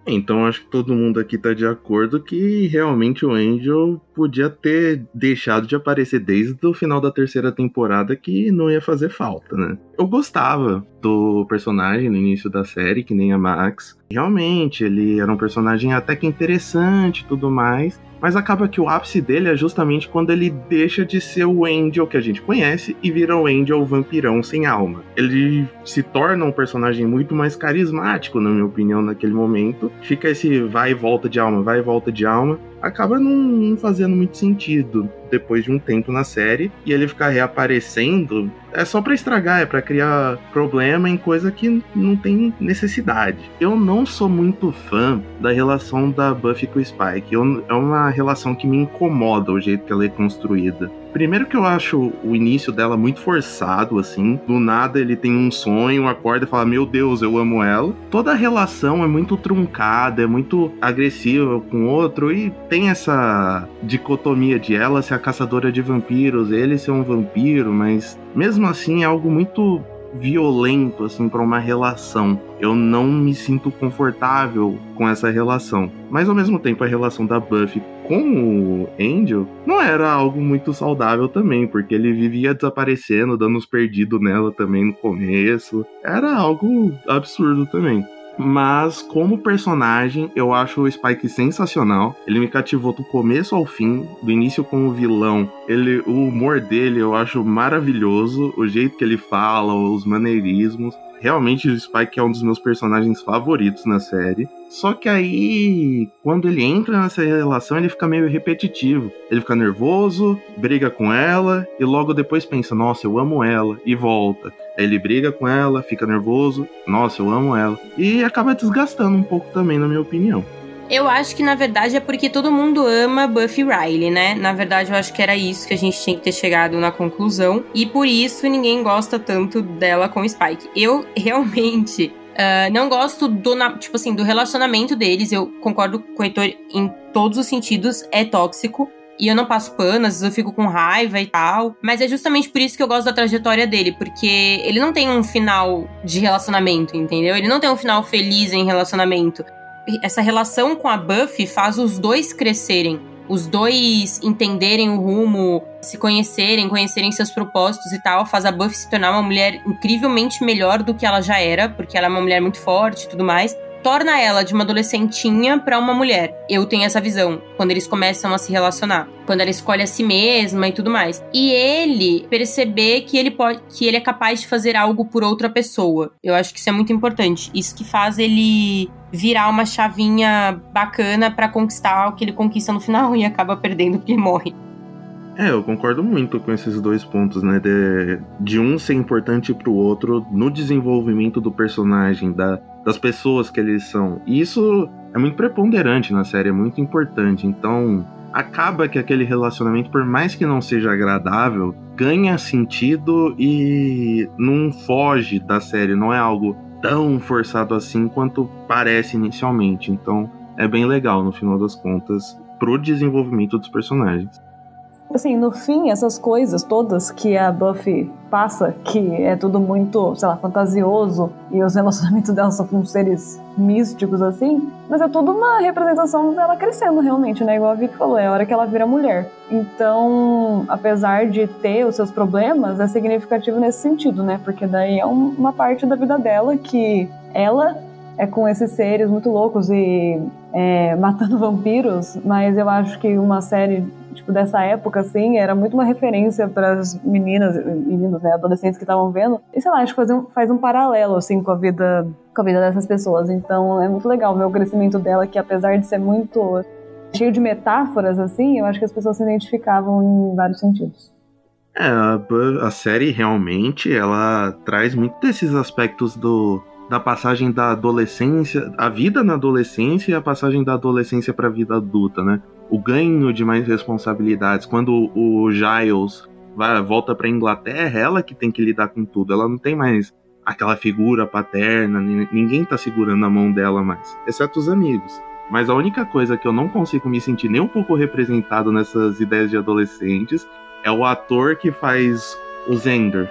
Então acho que todo mundo aqui tá de acordo que realmente o Angel podia ter deixado de aparecer desde o final da terceira temporada que não ia fazer falta, né? Eu gostava do personagem no início da série, que nem a Max. Realmente, ele era um personagem até que interessante e tudo mais. Mas acaba que o ápice dele é justamente quando ele deixa de ser o Angel que a gente conhece e vira o Angel vampirão sem alma. Ele se torna um personagem muito mais carismático, na minha opinião, naquele momento. Fica esse vai e volta de alma, vai e volta de alma acaba não, fazendo muito sentido depois de um tempo na série e ele ficar reaparecendo é só para estragar, é para criar problema em coisa que não tem necessidade. Eu não sou muito fã da relação da Buffy com o Spike. Eu, é uma relação que me incomoda o jeito que ela é construída. Primeiro que eu acho o início dela muito forçado, assim. Do nada ele tem um sonho, acorda e fala: Meu Deus, eu amo ela. Toda a relação é muito truncada, é muito agressiva com o outro e tem essa dicotomia de ela ser a caçadora de vampiros, ele ser um vampiro, mas mesmo assim é algo muito violento assim para uma relação. Eu não me sinto confortável com essa relação. Mas ao mesmo tempo a relação da Buffy com o Angel não era algo muito saudável também, porque ele vivia desaparecendo, dando uns perdidos nela também no começo. Era algo absurdo também. Mas como personagem, eu acho o Spike sensacional. Ele me cativou do começo ao fim, do início como vilão. Ele, o humor dele eu acho maravilhoso, o jeito que ele fala, os maneirismos. Realmente o Spike é um dos meus personagens favoritos na série. Só que aí, quando ele entra nessa relação, ele fica meio repetitivo. Ele fica nervoso, briga com ela e logo depois pensa: Nossa, eu amo ela, e volta. Ele briga com ela, fica nervoso, Nossa, eu amo ela. E acaba desgastando um pouco também, na minha opinião. Eu acho que na verdade é porque todo mundo ama Buffy Riley, né? Na verdade, eu acho que era isso que a gente tinha que ter chegado na conclusão. E por isso ninguém gosta tanto dela com Spike. Eu <laughs> realmente Uh, não gosto do, tipo assim, do relacionamento deles. Eu concordo com o Heitor em todos os sentidos. É tóxico. E eu não passo pano, às vezes eu fico com raiva e tal. Mas é justamente por isso que eu gosto da trajetória dele. Porque ele não tem um final de relacionamento, entendeu? Ele não tem um final feliz em relacionamento essa relação com a Buffy faz os dois crescerem. Os dois entenderem o rumo, se conhecerem, conhecerem seus propósitos e tal, faz a Buffy se tornar uma mulher incrivelmente melhor do que ela já era, porque ela é uma mulher muito forte e tudo mais. Torna ela de uma adolescentinha para uma mulher. Eu tenho essa visão quando eles começam a se relacionar, quando ela escolhe a si mesma e tudo mais. E ele perceber que ele pode, que ele é capaz de fazer algo por outra pessoa. Eu acho que isso é muito importante. Isso que faz ele virar uma chavinha bacana para conquistar o que ele conquista no final e acaba perdendo porque morre. É, eu concordo muito com esses dois pontos, né? De, de um ser importante pro outro no desenvolvimento do personagem, da, das pessoas que eles são. E isso é muito preponderante na série, é muito importante. Então, acaba que aquele relacionamento, por mais que não seja agradável, ganha sentido e não foge da série, não é algo tão forçado assim quanto parece inicialmente. Então, é bem legal no final das contas pro desenvolvimento dos personagens. Assim, no fim, essas coisas todas que a Buffy passa, que é tudo muito, sei lá, fantasioso, e os relacionamentos dela são com seres místicos, assim, mas é tudo uma representação dela crescendo realmente, né? Igual a Vicky falou, é a hora que ela vira mulher. Então, apesar de ter os seus problemas, é significativo nesse sentido, né? Porque daí é um, uma parte da vida dela que ela é com esses seres muito loucos e é, matando vampiros, mas eu acho que uma série tipo, dessa época, assim, era muito uma referência para as meninas, meninos, né, adolescentes que estavam vendo. E sei lá, acho que faz um, faz um paralelo, assim, com a vida com a vida dessas pessoas. Então é muito legal ver o crescimento dela, que apesar de ser muito cheio de metáforas, assim, eu acho que as pessoas se identificavam em vários sentidos. É, a, série realmente, ela traz muito desses aspectos do, da passagem da adolescência, a vida na adolescência e a passagem da adolescência para a vida adulta, né? O ganho de mais responsabilidades. Quando o Giles vai, volta para Inglaterra, é ela que tem que lidar com tudo. Ela não tem mais aquela figura paterna, ninguém tá segurando a mão dela mais, exceto os amigos. Mas a única coisa que eu não consigo me sentir nem um pouco representado nessas ideias de adolescentes é o ator que faz o Zender.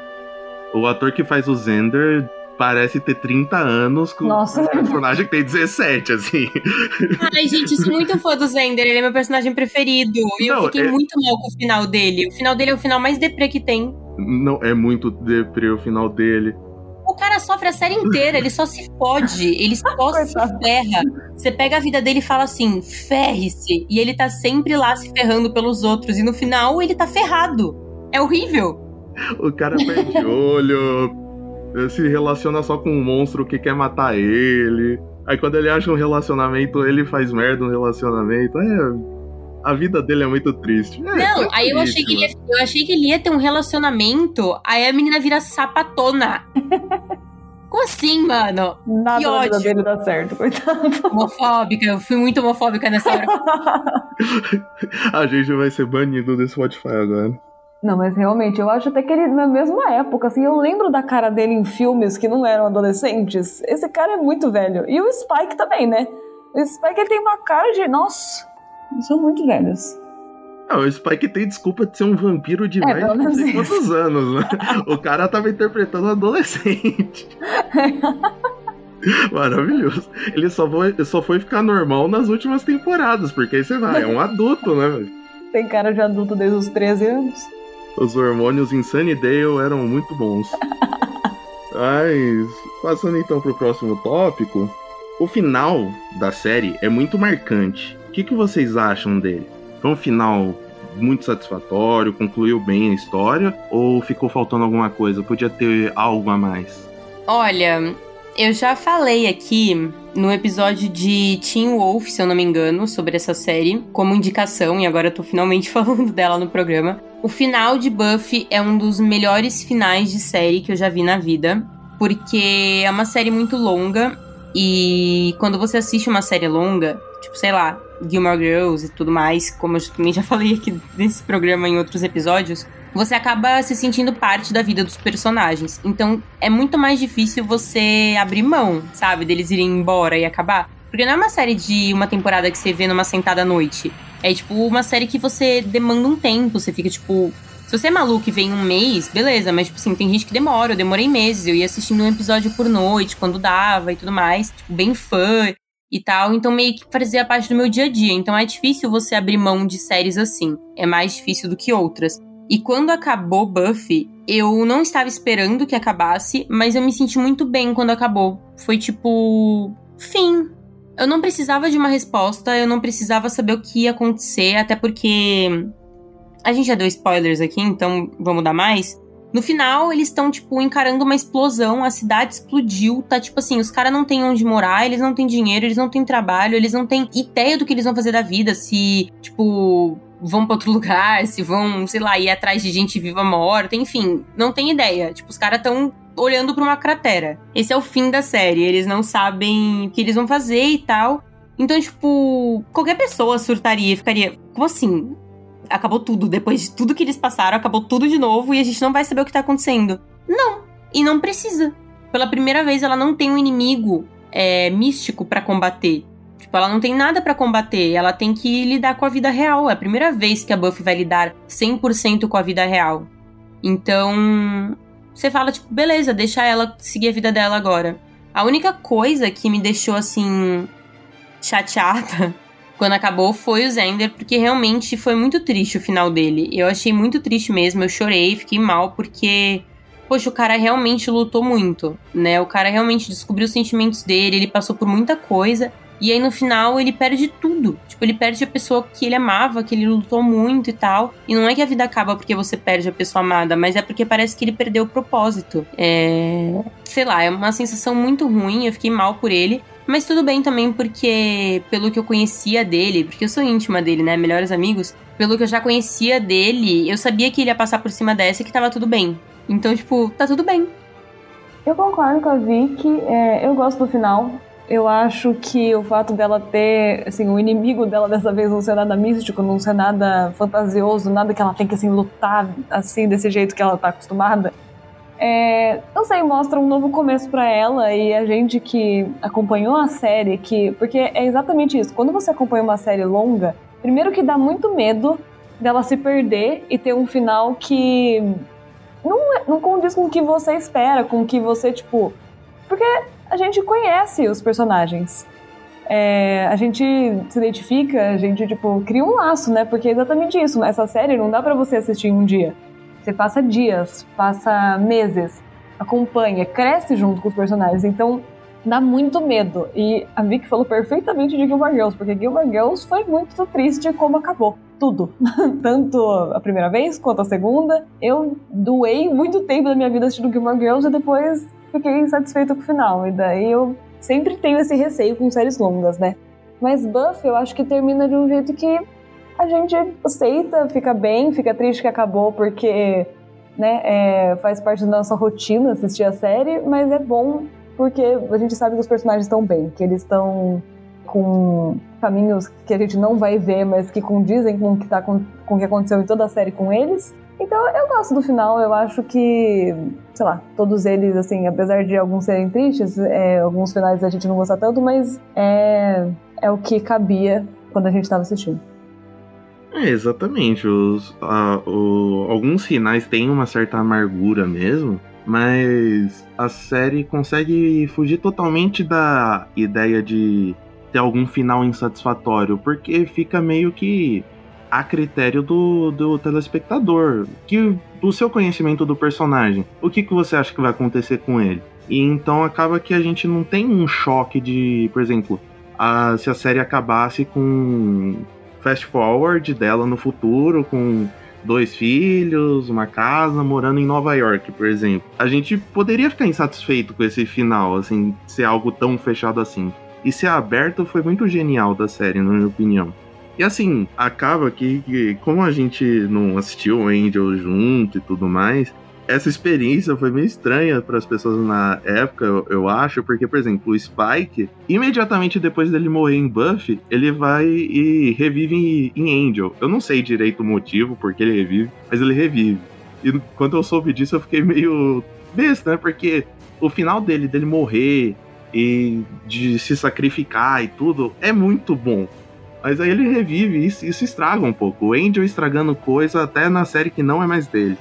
O ator que faz o Zender parece ter 30 anos com Nossa. um personagem que tem 17, assim. Ai, gente, eu sou muito fã do Zender, ele é meu personagem preferido. E eu fiquei é- muito mal com o final dele. O final dele é o final mais deprê que tem. Não, é muito deprê o final dele. O cara sofre a série inteira, ele só se fode, ele só <laughs> se ferra. Você pega a vida dele e fala assim, ferre-se. E ele tá sempre lá se ferrando pelos outros. E no final ele tá ferrado. É horrível. O cara perde olho, se relaciona só com um monstro que quer matar ele. Aí quando ele acha um relacionamento, ele faz merda no relacionamento. É. A vida dele é muito triste. É, Não, é aí eu achei, que ele ia, eu achei que ele ia ter um relacionamento, aí a menina vira sapatona. <laughs> Como assim, mano? Nada que na vida ódio. dele dá certo, coitado. Homofóbica, eu fui muito homofóbica nessa hora. <laughs> A gente vai ser banido desse Spotify agora. Não, mas realmente, eu acho até que ele, na mesma época, assim, eu lembro da cara dele em filmes que não eram adolescentes. Esse cara é muito velho. E o Spike também, né? O Spike ele tem uma cara de. Nossa, eles são muito velhos. Ah, o Spike tem desculpa de ser um vampiro de É, mais de não sei quantos anos, né? O cara tava interpretando um adolescente. <laughs> Maravilhoso. Ele só foi, só foi ficar normal nas últimas temporadas, porque aí você vai, é um adulto, né, velho? Tem cara de adulto desde os 13 anos. Os hormônios em Sunnydale eram muito bons. <laughs> Mas, passando então pro próximo tópico, o final da série é muito marcante. O que, que vocês acham dele? Foi um final muito satisfatório, concluiu bem a história, ou ficou faltando alguma coisa? Podia ter algo a mais? Olha, eu já falei aqui no episódio de Teen Wolf, se eu não me engano, sobre essa série, como indicação, e agora eu tô finalmente <laughs> falando dela no programa. O final de Buffy é um dos melhores finais de série que eu já vi na vida, porque é uma série muito longa e quando você assiste uma série longa, tipo, sei lá, Gilmore Girls e tudo mais, como eu também já falei aqui <laughs> nesse programa em outros episódios, você acaba se sentindo parte da vida dos personagens. Então é muito mais difícil você abrir mão, sabe, deles irem embora e acabar. Porque não é uma série de uma temporada que você vê numa sentada à noite. É tipo uma série que você demanda um tempo, você fica tipo. Se você é maluco e vem um mês, beleza, mas tipo assim, tem gente que demora, eu demorei meses, eu ia assistindo um episódio por noite, quando dava e tudo mais, tipo, bem fã e tal, então meio que fazia parte do meu dia a dia. Então é difícil você abrir mão de séries assim. É mais difícil do que outras. E quando acabou Buffy, eu não estava esperando que acabasse, mas eu me senti muito bem quando acabou. Foi tipo. Fim. Eu não precisava de uma resposta, eu não precisava saber o que ia acontecer, até porque. A gente já deu spoilers aqui, então vamos dar mais. No final, eles estão, tipo, encarando uma explosão, a cidade explodiu, tá tipo assim, os caras não têm onde morar, eles não têm dinheiro, eles não têm trabalho, eles não têm ideia do que eles vão fazer da vida, se, tipo, vão para outro <laughs> lugar, se vão, sei lá, ir atrás de gente viva morta, enfim, não tem ideia. Tipo, os caras estão olhando para uma cratera. Esse é o fim da série, eles não sabem o que eles vão fazer e tal. Então, tipo, qualquer pessoa surtaria ficaria, como assim? acabou tudo. Depois de tudo que eles passaram, acabou tudo de novo e a gente não vai saber o que tá acontecendo. Não. E não precisa. Pela primeira vez, ela não tem um inimigo é, místico para combater. Tipo, ela não tem nada para combater. Ela tem que lidar com a vida real. É a primeira vez que a Buffy vai lidar 100% com a vida real. Então, você fala, tipo, beleza, deixa ela seguir a vida dela agora. A única coisa que me deixou assim chateada <laughs> quando acabou foi o Zender, porque realmente foi muito triste o final dele. Eu achei muito triste mesmo, eu chorei, fiquei mal, porque, poxa, o cara realmente lutou muito, né? O cara realmente descobriu os sentimentos dele, ele passou por muita coisa. E aí no final ele perde tudo. Tipo, ele perde a pessoa que ele amava, que ele lutou muito e tal. E não é que a vida acaba porque você perde a pessoa amada, mas é porque parece que ele perdeu o propósito. É. Sei lá, é uma sensação muito ruim, eu fiquei mal por ele. Mas tudo bem também, porque pelo que eu conhecia dele, porque eu sou íntima dele, né? Melhores amigos. Pelo que eu já conhecia dele, eu sabia que ele ia passar por cima dessa e que tava tudo bem. Então, tipo, tá tudo bem. Eu concordo com a Vicky, é, eu gosto do final. Eu acho que o fato dela ter, assim, o inimigo dela dessa vez não ser nada místico, não ser nada fantasioso, nada que ela tem que, assim, lutar, assim, desse jeito que ela tá acostumada, é, não sei, mostra um novo começo para ela e a gente que acompanhou a série, que porque é exatamente isso. Quando você acompanha uma série longa, primeiro que dá muito medo dela se perder e ter um final que não, é, não condiz com o que você espera, com o que você tipo, porque a gente conhece os personagens. É, a gente se identifica, a gente tipo cria um laço, né? Porque é exatamente isso. Essa série não dá para você assistir em um dia. Você passa dias, passa meses, acompanha, cresce junto com os personagens. Então, dá muito medo. E a Vicky falou perfeitamente de Gilmore Girls, porque Gilmore Girls foi muito triste como acabou. Tudo. <laughs> Tanto a primeira vez quanto a segunda. Eu doei muito tempo da minha vida assistindo Gilmore Girls e depois fiquei insatisfeita com o final. E daí eu sempre tenho esse receio com séries longas, né? Mas Buffy eu acho que termina de um jeito que a gente aceita, fica bem, fica triste que acabou porque né, é, faz parte da nossa rotina assistir a série, mas é bom porque a gente sabe que os personagens estão bem, que eles estão com caminhos que a gente não vai ver, mas que condizem com o que, tá, com, com o que aconteceu em toda a série com eles. Então eu gosto do final, eu acho que, sei lá, todos eles, assim, apesar de alguns serem tristes, é, alguns finais a gente não gosta tanto, mas é, é o que cabia quando a gente estava assistindo. É, exatamente. Os, o, alguns finais têm uma certa amargura mesmo, mas a série consegue fugir totalmente da ideia de ter algum final insatisfatório, porque fica meio que a critério do, do telespectador, que do seu conhecimento do personagem. O que, que você acha que vai acontecer com ele? E então acaba que a gente não tem um choque de, por exemplo, a, se a série acabasse com fast forward dela no futuro com dois filhos, uma casa, morando em Nova York, por exemplo. A gente poderia ficar insatisfeito com esse final, assim, ser algo tão fechado assim. E ser aberto foi muito genial da série, na minha opinião. E assim, acaba que, que como a gente não assistiu o Angel junto e tudo mais, essa experiência foi meio estranha para as pessoas na época, eu, eu, acho, porque, por exemplo, o Spike, imediatamente depois dele morrer em Buffy, ele vai e revive em, Angel. Eu não sei direito o motivo porque ele revive, mas ele revive. E quando eu soube disso, eu fiquei meio besta, né? Porque o final dele, dele morrer e de se sacrificar e tudo, é muito bom. Mas aí ele revive e isso, isso estraga um pouco. O Angel estragando coisa até na série que não é mais dele.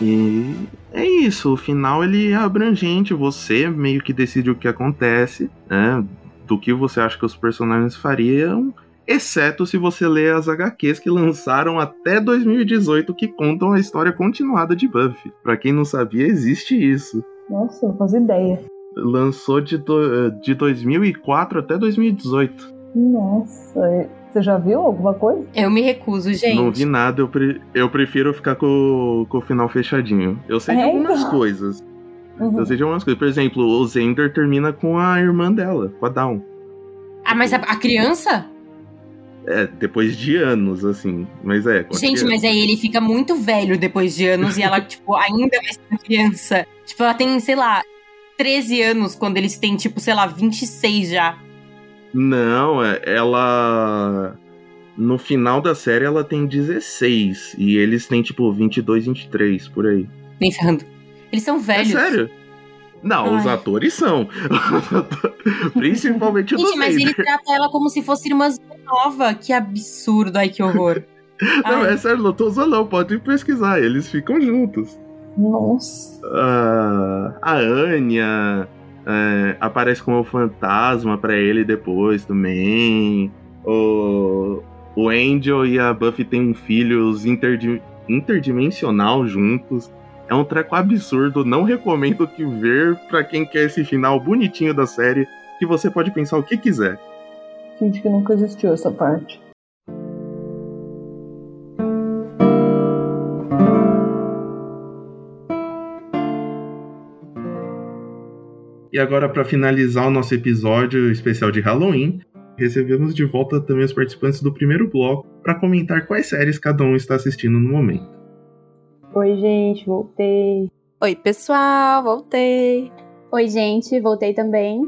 E é isso, o final ele é abrangente, você meio que decide o que acontece, né? Do que você acha que os personagens fariam, exceto se você ler as HQs que lançaram até 2018 que contam a história continuada de Buffy. Para quem não sabia, existe isso. Nossa, não fazia ideia. Lançou de, do, de 2004 até 2018. Nossa, você já viu alguma coisa? Eu me recuso, gente. Não vi nada, eu, pre- eu prefiro ficar com, com o final fechadinho. Eu sei de É, algumas então. coisas. Uhum. Eu sei de algumas coisas. Por exemplo, o Zender termina com a irmã dela, com a Dawn. Ah, mas a, a criança? É, depois de anos, assim. Mas é. Gente, criança. mas aí ele fica muito velho depois de anos e ela, <laughs> tipo, ainda vai ser criança. Tipo, ela tem, sei lá, 13 anos quando eles têm, tipo, sei lá, 26 já. Não, é- ela. No final da série ela tem 16. E eles têm, tipo, 22, 23, por aí. Nem ferrando. Eles são velhos. É sério? Não, os Ai. atores são. <laughs> Principalmente o Gente, mas ele trata ela como se fosse irmã nova. Que absurdo, ai que horror. <laughs> Não, Ai. é sério, não tô usando, não. Pode pesquisar. Eles ficam juntos. Nossa. Ah, a Anya é, aparece como fantasma pra ele depois também. O, o Angel e a Buffy têm um filho interdi- interdimensional juntos. É um treco absurdo. Não recomendo que ver pra quem quer esse final bonitinho da série. Que você pode pensar o que quiser. Gente, que nunca existiu essa parte. E agora, pra finalizar o nosso episódio especial de Halloween, recebemos de volta também os participantes do primeiro bloco pra comentar quais séries cada um está assistindo no momento. Oi, gente, voltei. Oi, pessoal, voltei. Oi, gente, voltei também.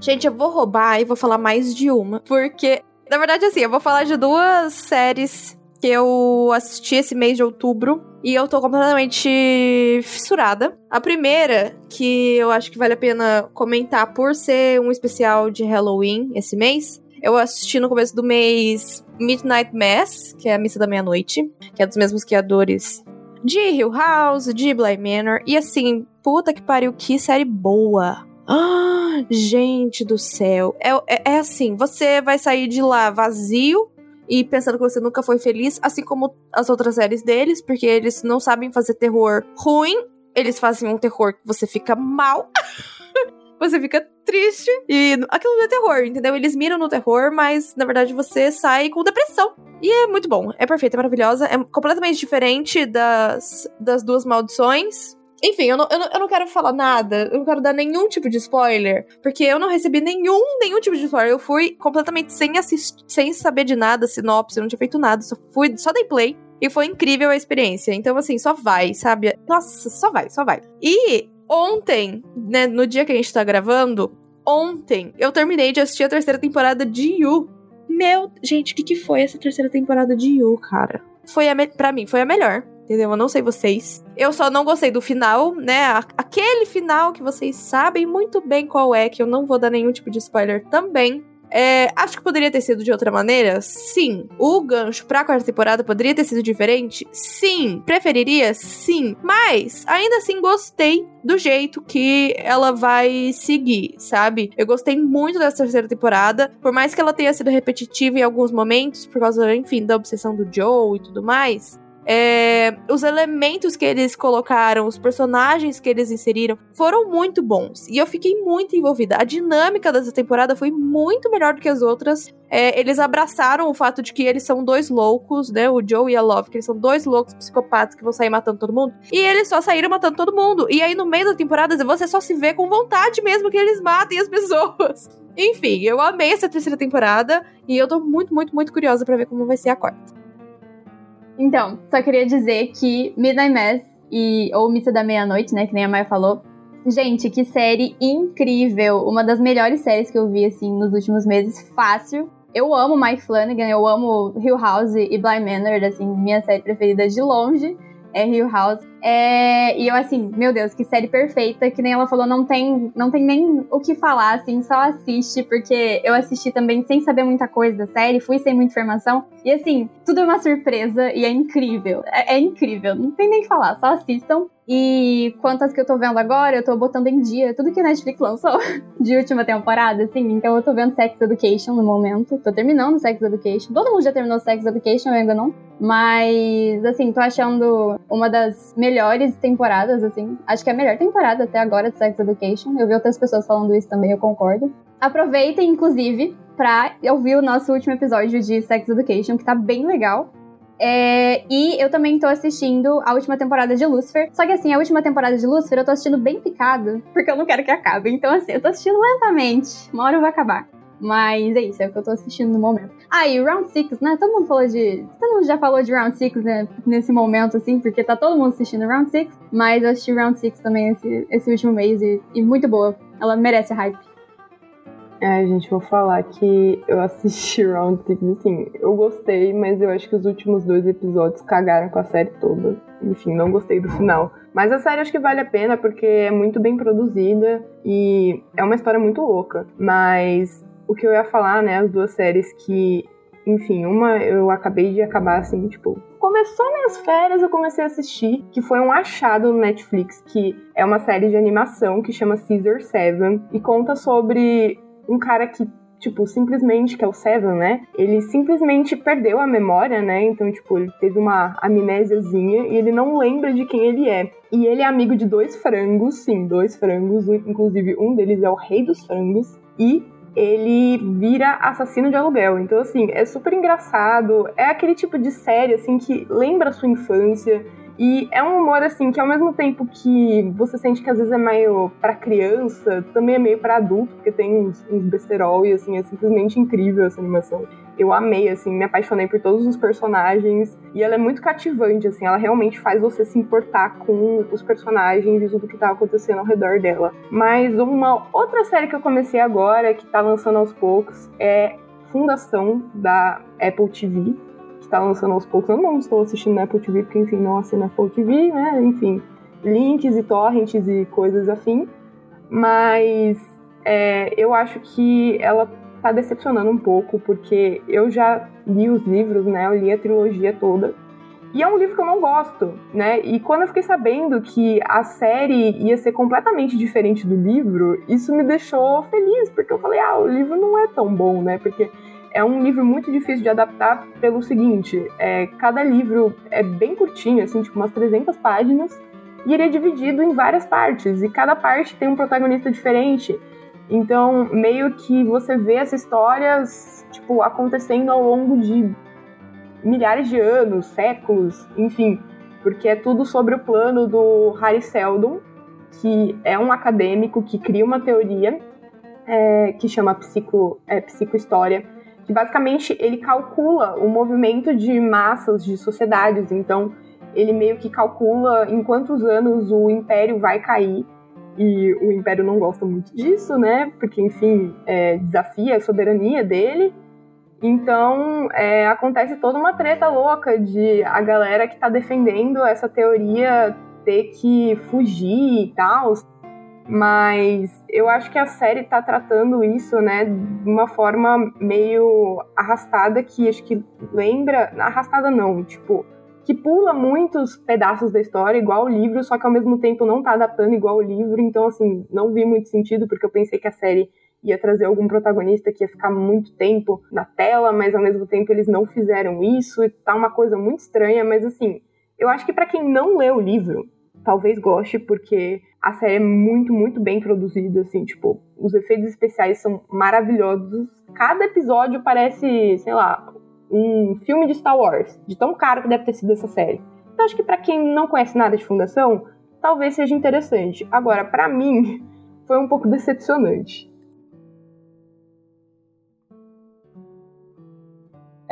Gente, eu vou roubar e vou falar mais de uma, porque, na verdade, assim, eu vou falar de duas séries que eu assisti esse mês de outubro e eu tô completamente fissurada. A primeira, que eu acho que vale a pena comentar por ser um especial de Halloween esse mês, eu assisti no começo do mês Midnight Mass, que é a missa da meia-noite, que é dos mesmos criadores de Hill House, de Bly Manor, e assim, puta que pariu, que série boa. Ah, <gasps> gente do céu. É, é, é assim, você vai sair de lá vazio e pensando que você nunca foi feliz, assim como as outras séries deles, porque eles não sabem fazer terror ruim, eles fazem um terror que você fica mal. <laughs> você fica triste. E aquilo não é terror, entendeu? Eles miram no terror, mas na verdade você sai com depressão. E é muito bom, é perfeita, é maravilhosa, é completamente diferente das, das duas maldições. Enfim, eu não, eu, não, eu não quero falar nada, eu não quero dar nenhum tipo de spoiler, porque eu não recebi nenhum, nenhum tipo de spoiler. Eu fui completamente sem assistir, sem saber de nada, sinopse, eu não tinha feito nada, só fui, só dei play. E foi incrível a experiência. Então, assim, só vai, sabe? Nossa, só vai, só vai. E ontem, né, no dia que a gente tá gravando, ontem, eu terminei de assistir a terceira temporada de You. Meu, gente, o que, que foi essa terceira temporada de You, cara? Foi a. Pra mim, foi a melhor. Entendeu? Eu não sei vocês. Eu só não gostei do final, né? Aquele final que vocês sabem muito bem qual é, que eu não vou dar nenhum tipo de spoiler também. É, acho que poderia ter sido de outra maneira? Sim. O gancho pra quarta temporada poderia ter sido diferente? Sim. Preferiria? Sim. Mas, ainda assim, gostei do jeito que ela vai seguir, sabe? Eu gostei muito dessa terceira temporada. Por mais que ela tenha sido repetitiva em alguns momentos, por causa, enfim, da obsessão do Joe e tudo mais. É, os elementos que eles colocaram, os personagens que eles inseriram foram muito bons. E eu fiquei muito envolvida. A dinâmica dessa temporada foi muito melhor do que as outras. É, eles abraçaram o fato de que eles são dois loucos, né? O Joe e a Love, que eles são dois loucos psicopatas que vão sair matando todo mundo. E eles só saíram matando todo mundo. E aí, no meio da temporada, você só se vê com vontade mesmo que eles matem as <laughs> pessoas. Enfim, eu amei essa terceira temporada. E eu tô muito, muito, muito curiosa para ver como vai ser a quarta. Então, só queria dizer que Midnight Mass e ou Missa da Meia-Noite, né, que nem a Maia falou. Gente, que série incrível! Uma das melhores séries que eu vi assim nos últimos meses, fácil. Eu amo Mike Flanagan, eu amo Hill House e Bly Manor, assim, minha série preferida de longe é Hill House. É, e eu, assim, meu Deus, que série perfeita, que nem ela falou, não tem, não tem nem o que falar, assim, só assiste, porque eu assisti também sem saber muita coisa da série, fui sem muita informação, e assim, tudo é uma surpresa e é incrível, é, é incrível, não tem nem o que falar, só assistam. E quantas que eu tô vendo agora, eu tô botando em dia tudo que a Netflix lançou <laughs> de última temporada, assim. Então eu tô vendo Sex Education no momento. Tô terminando Sex Education. Todo mundo já terminou Sex Education, eu ainda não. Mas, assim, tô achando uma das melhores temporadas, assim. Acho que é a melhor temporada até agora de Sex Education. Eu vi outras pessoas falando isso também, eu concordo. Aproveitem, inclusive, pra ouvir o nosso último episódio de Sex Education, que tá bem legal. É, e eu também tô assistindo a última temporada de Lucifer. Só que assim, a última temporada de Lucifer eu tô assistindo bem picado, porque eu não quero que acabe. Então, assim, eu tô assistindo lentamente. Uma hora vai acabar. Mas é isso, é o que eu tô assistindo no momento. Ah, e Round 6, né? Todo mundo falou de. Todo mundo já falou de Round 6 né? nesse momento, assim, porque tá todo mundo assistindo Round 6. Mas eu assisti Round 6 também esse, esse último mês e, e muito boa. Ela merece hype. É, gente, vou falar que eu assisti <laughs> Round Six, assim, eu gostei, mas eu acho que os últimos dois episódios cagaram com a série toda. Enfim, não gostei do final. Mas a série acho que vale a pena porque é muito bem produzida e é uma história muito louca. Mas o que eu ia falar, né, as duas séries que, enfim, uma eu acabei de acabar assim, tipo, começou minhas férias, eu comecei a assistir, que foi um achado no Netflix, que é uma série de animação que chama Caesar Seven e conta sobre um cara que, tipo, simplesmente, que é o Seven, né? Ele simplesmente perdeu a memória, né? Então, tipo, ele teve uma amnésiazinha e ele não lembra de quem ele é. E ele é amigo de dois frangos, sim, dois frangos, inclusive um deles é o rei dos frangos. E ele vira assassino de aluguel. Então, assim, é super engraçado. É aquele tipo de série, assim, que lembra a sua infância. E é um humor, assim, que ao mesmo tempo que você sente que às vezes é meio para criança, também é meio para adulto, porque tem uns, uns besterol e, assim, é simplesmente incrível essa animação. Eu amei, assim, me apaixonei por todos os personagens. E ela é muito cativante, assim, ela realmente faz você se importar com os personagens e tudo que tá acontecendo ao redor dela. Mas uma outra série que eu comecei agora, que tá lançando aos poucos, é Fundação da Apple TV tá lançando aos poucos. Eu não estou assistindo na Apple TV, porque, enfim, não assino Apple TV, né? Enfim, links e torrents e coisas afim. Mas é, eu acho que ela tá decepcionando um pouco, porque eu já li os livros, né? Eu li a trilogia toda. E é um livro que eu não gosto, né? E quando eu fiquei sabendo que a série ia ser completamente diferente do livro, isso me deixou feliz, porque eu falei, ah, o livro não é tão bom, né? Porque é um livro muito difícil de adaptar pelo seguinte, é, cada livro é bem curtinho, assim, tipo umas 300 páginas, e ele é dividido em várias partes, e cada parte tem um protagonista diferente. Então, meio que você vê essa história, tipo, acontecendo ao longo de milhares de anos, séculos, enfim, porque é tudo sobre o plano do Harry Seldon, que é um acadêmico que cria uma teoria é, que chama psico, é, psicohistória, que basicamente ele calcula o movimento de massas de sociedades. Então, ele meio que calcula em quantos anos o império vai cair. E o império não gosta muito disso, né? Porque, enfim, é, desafia a soberania dele. Então, é, acontece toda uma treta louca de a galera que está defendendo essa teoria ter que fugir e tal. Mas eu acho que a série tá tratando isso, né, de uma forma meio arrastada, que acho que lembra. Arrastada não, tipo, que pula muitos pedaços da história, igual o livro, só que ao mesmo tempo não tá adaptando igual o livro, então, assim, não vi muito sentido, porque eu pensei que a série ia trazer algum protagonista que ia ficar muito tempo na tela, mas ao mesmo tempo eles não fizeram isso, e tá uma coisa muito estranha, mas assim, eu acho que para quem não lê o livro, talvez goste, porque a série é muito, muito bem produzida, assim, tipo, os efeitos especiais são maravilhosos. Cada episódio parece, sei lá, um filme de Star Wars, de tão caro que deve ter sido essa série. Então acho que para quem não conhece nada de Fundação, talvez seja interessante. Agora, para mim, <laughs> foi um pouco decepcionante.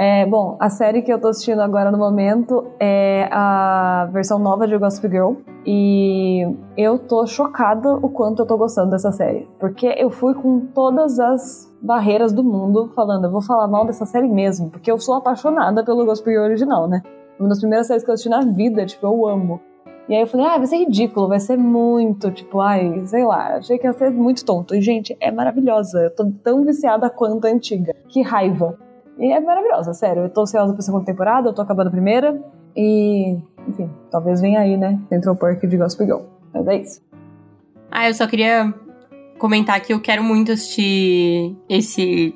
É, bom, a série que eu tô assistindo agora no momento é a versão nova de Gossip Girl. E eu tô chocada o quanto eu tô gostando dessa série. Porque eu fui com todas as barreiras do mundo falando, eu vou falar mal dessa série mesmo, porque eu sou apaixonada pelo Gossip Girl original, né? Uma das primeiras séries que eu assisti na vida, tipo, eu amo. E aí eu falei, ah, vai ser ridículo, vai ser muito, tipo, ai, sei lá, achei que ia ser muito tonto. E, gente, é maravilhosa. Eu tô tão viciada quanto a antiga. Que raiva. E é maravilhosa, sério. Eu tô ansiosa pra segunda temporada, eu tô acabando a primeira. E, enfim, talvez venha aí, né? Central Park de Gospel Girl. Mas é isso. Ah, eu só queria comentar que eu quero muito assistir esse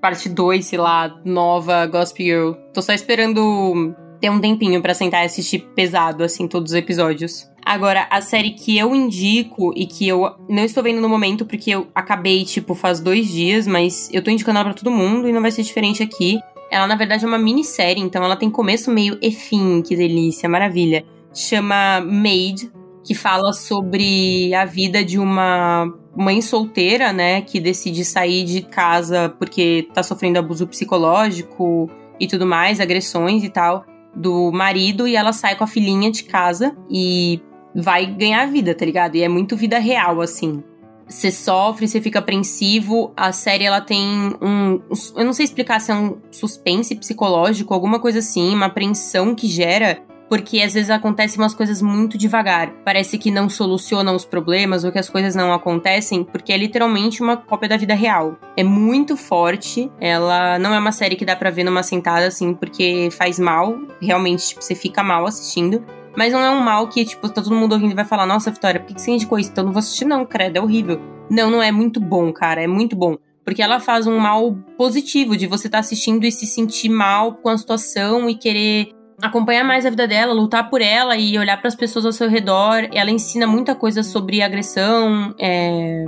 parte 2, sei lá, nova Gospel Girl. Tô só esperando ter um tempinho para sentar e assistir pesado, assim, todos os episódios. Agora, a série que eu indico e que eu não estou vendo no momento porque eu acabei, tipo, faz dois dias, mas eu tô indicando ela pra todo mundo e não vai ser diferente aqui. Ela, na verdade, é uma minissérie, então ela tem começo, meio e fim, que delícia, maravilha. Chama Maid, que fala sobre a vida de uma mãe solteira, né, que decide sair de casa porque tá sofrendo abuso psicológico e tudo mais, agressões e tal, do marido, e ela sai com a filhinha de casa e vai ganhar vida, tá ligado? E é muito vida real, assim. Você sofre, você fica apreensivo. A série ela tem um. Eu não sei explicar se é um suspense psicológico, alguma coisa assim, uma apreensão que gera porque às vezes acontecem umas coisas muito devagar. Parece que não solucionam os problemas ou que as coisas não acontecem, porque é literalmente uma cópia da vida real. É muito forte, ela não é uma série que dá pra ver numa sentada assim, porque faz mal, realmente, tipo, você fica mal assistindo. Mas não é um mal que, tipo, tá todo mundo ouvindo e vai falar, nossa, Vitória, por que você indicou isso? Então não vou assistir, não, credo, é horrível. Não, não é muito bom, cara, é muito bom. Porque ela faz um mal positivo de você estar tá assistindo e se sentir mal com a situação e querer acompanhar mais a vida dela, lutar por ela e olhar para as pessoas ao seu redor. Ela ensina muita coisa sobre agressão, é,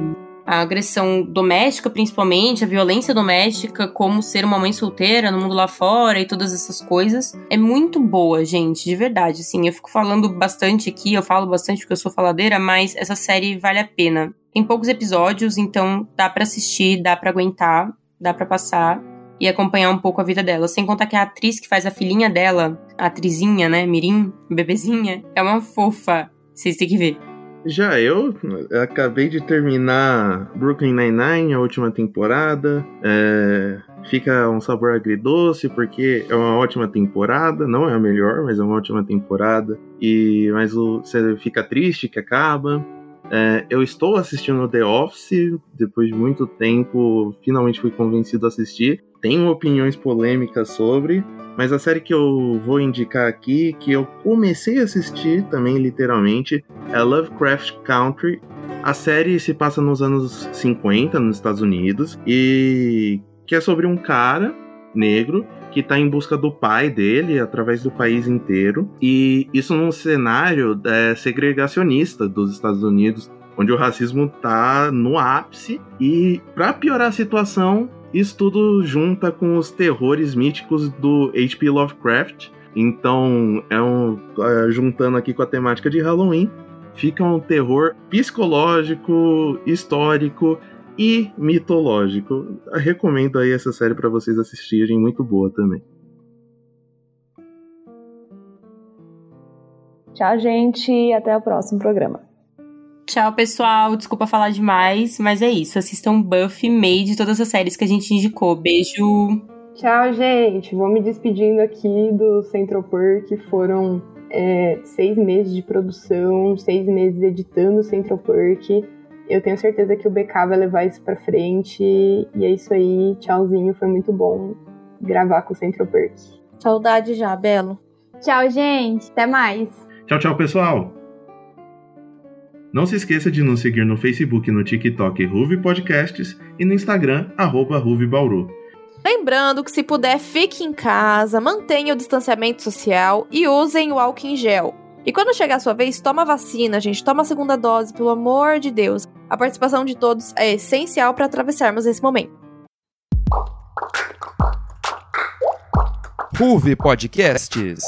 a agressão doméstica, principalmente, a violência doméstica, como ser uma mãe solteira no mundo lá fora e todas essas coisas. É muito boa, gente, de verdade. Assim, eu fico falando bastante aqui, eu falo bastante porque eu sou faladeira, mas essa série vale a pena. Tem poucos episódios, então dá para assistir, dá para aguentar, dá para passar e acompanhar um pouco a vida dela. Sem contar que a atriz que faz a filhinha dela, a atrizinha, né, Mirim, bebezinha, é uma fofa. Vocês têm que ver. Já eu, eu acabei de terminar Brooklyn Nine-Nine, a última temporada. É, fica um sabor agridoce, porque é uma ótima temporada. Não é a melhor, mas é uma ótima temporada. E Mas o, você fica triste que acaba. É, eu estou assistindo The Office, depois de muito tempo, finalmente fui convencido a assistir. Tenho opiniões polêmicas sobre, mas a série que eu vou indicar aqui, que eu comecei a assistir também, literalmente, é Lovecraft Country. A série se passa nos anos 50, nos Estados Unidos, e que é sobre um cara negro que está em busca do pai dele através do país inteiro. E isso num cenário é, segregacionista dos Estados Unidos, onde o racismo está no ápice. E para piorar a situação, isso tudo junta com os terrores míticos do H.P. Lovecraft. Então, é um, é, juntando aqui com a temática de Halloween, fica um terror psicológico, histórico e mitológico. Eu recomendo aí essa série para vocês assistirem, muito boa também. Tchau, gente, até o próximo programa. Tchau, pessoal. Desculpa falar demais, mas é isso. Assistam Buffy, Made, todas as séries que a gente indicou. Beijo. Tchau, gente. Vou me despedindo aqui do Central Perk. Foram é, seis meses de produção, seis meses editando Central Perk. Eu tenho certeza que o BK vai levar isso pra frente. E é isso aí. Tchauzinho. Foi muito bom gravar com o Central Perk. Saudade já, Belo. Tchau, gente. Até mais. Tchau, tchau, pessoal. Não se esqueça de nos seguir no Facebook no TikTok Ruve Podcasts e no Instagram, arroba Bauru. Lembrando que se puder, fique em casa, mantenha o distanciamento social e usem o álcool em gel. E quando chegar a sua vez, toma vacina, gente. Toma a segunda dose, pelo amor de Deus. A participação de todos é essencial para atravessarmos esse momento. Ruve Podcasts.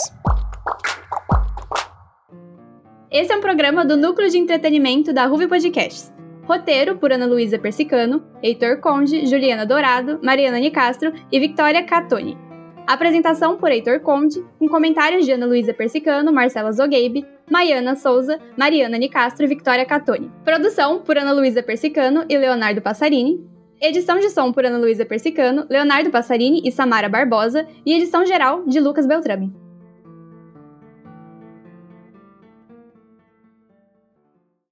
Esse é um programa do Núcleo de Entretenimento da Ruve Podcasts. Roteiro por Ana Luísa Persicano, Heitor Conde, Juliana Dourado, Mariana Nicastro e Victoria Catoni. Apresentação por Heitor Conde, com comentários de Ana Luísa Persicano, Marcela Zogueibe, Maiana Souza, Mariana Nicastro e Victoria Catoni. Produção por Ana Luísa Persicano e Leonardo Passarini. Edição de som por Ana Luísa Persicano, Leonardo Passarini e Samara Barbosa. E edição geral de Lucas Beltrame.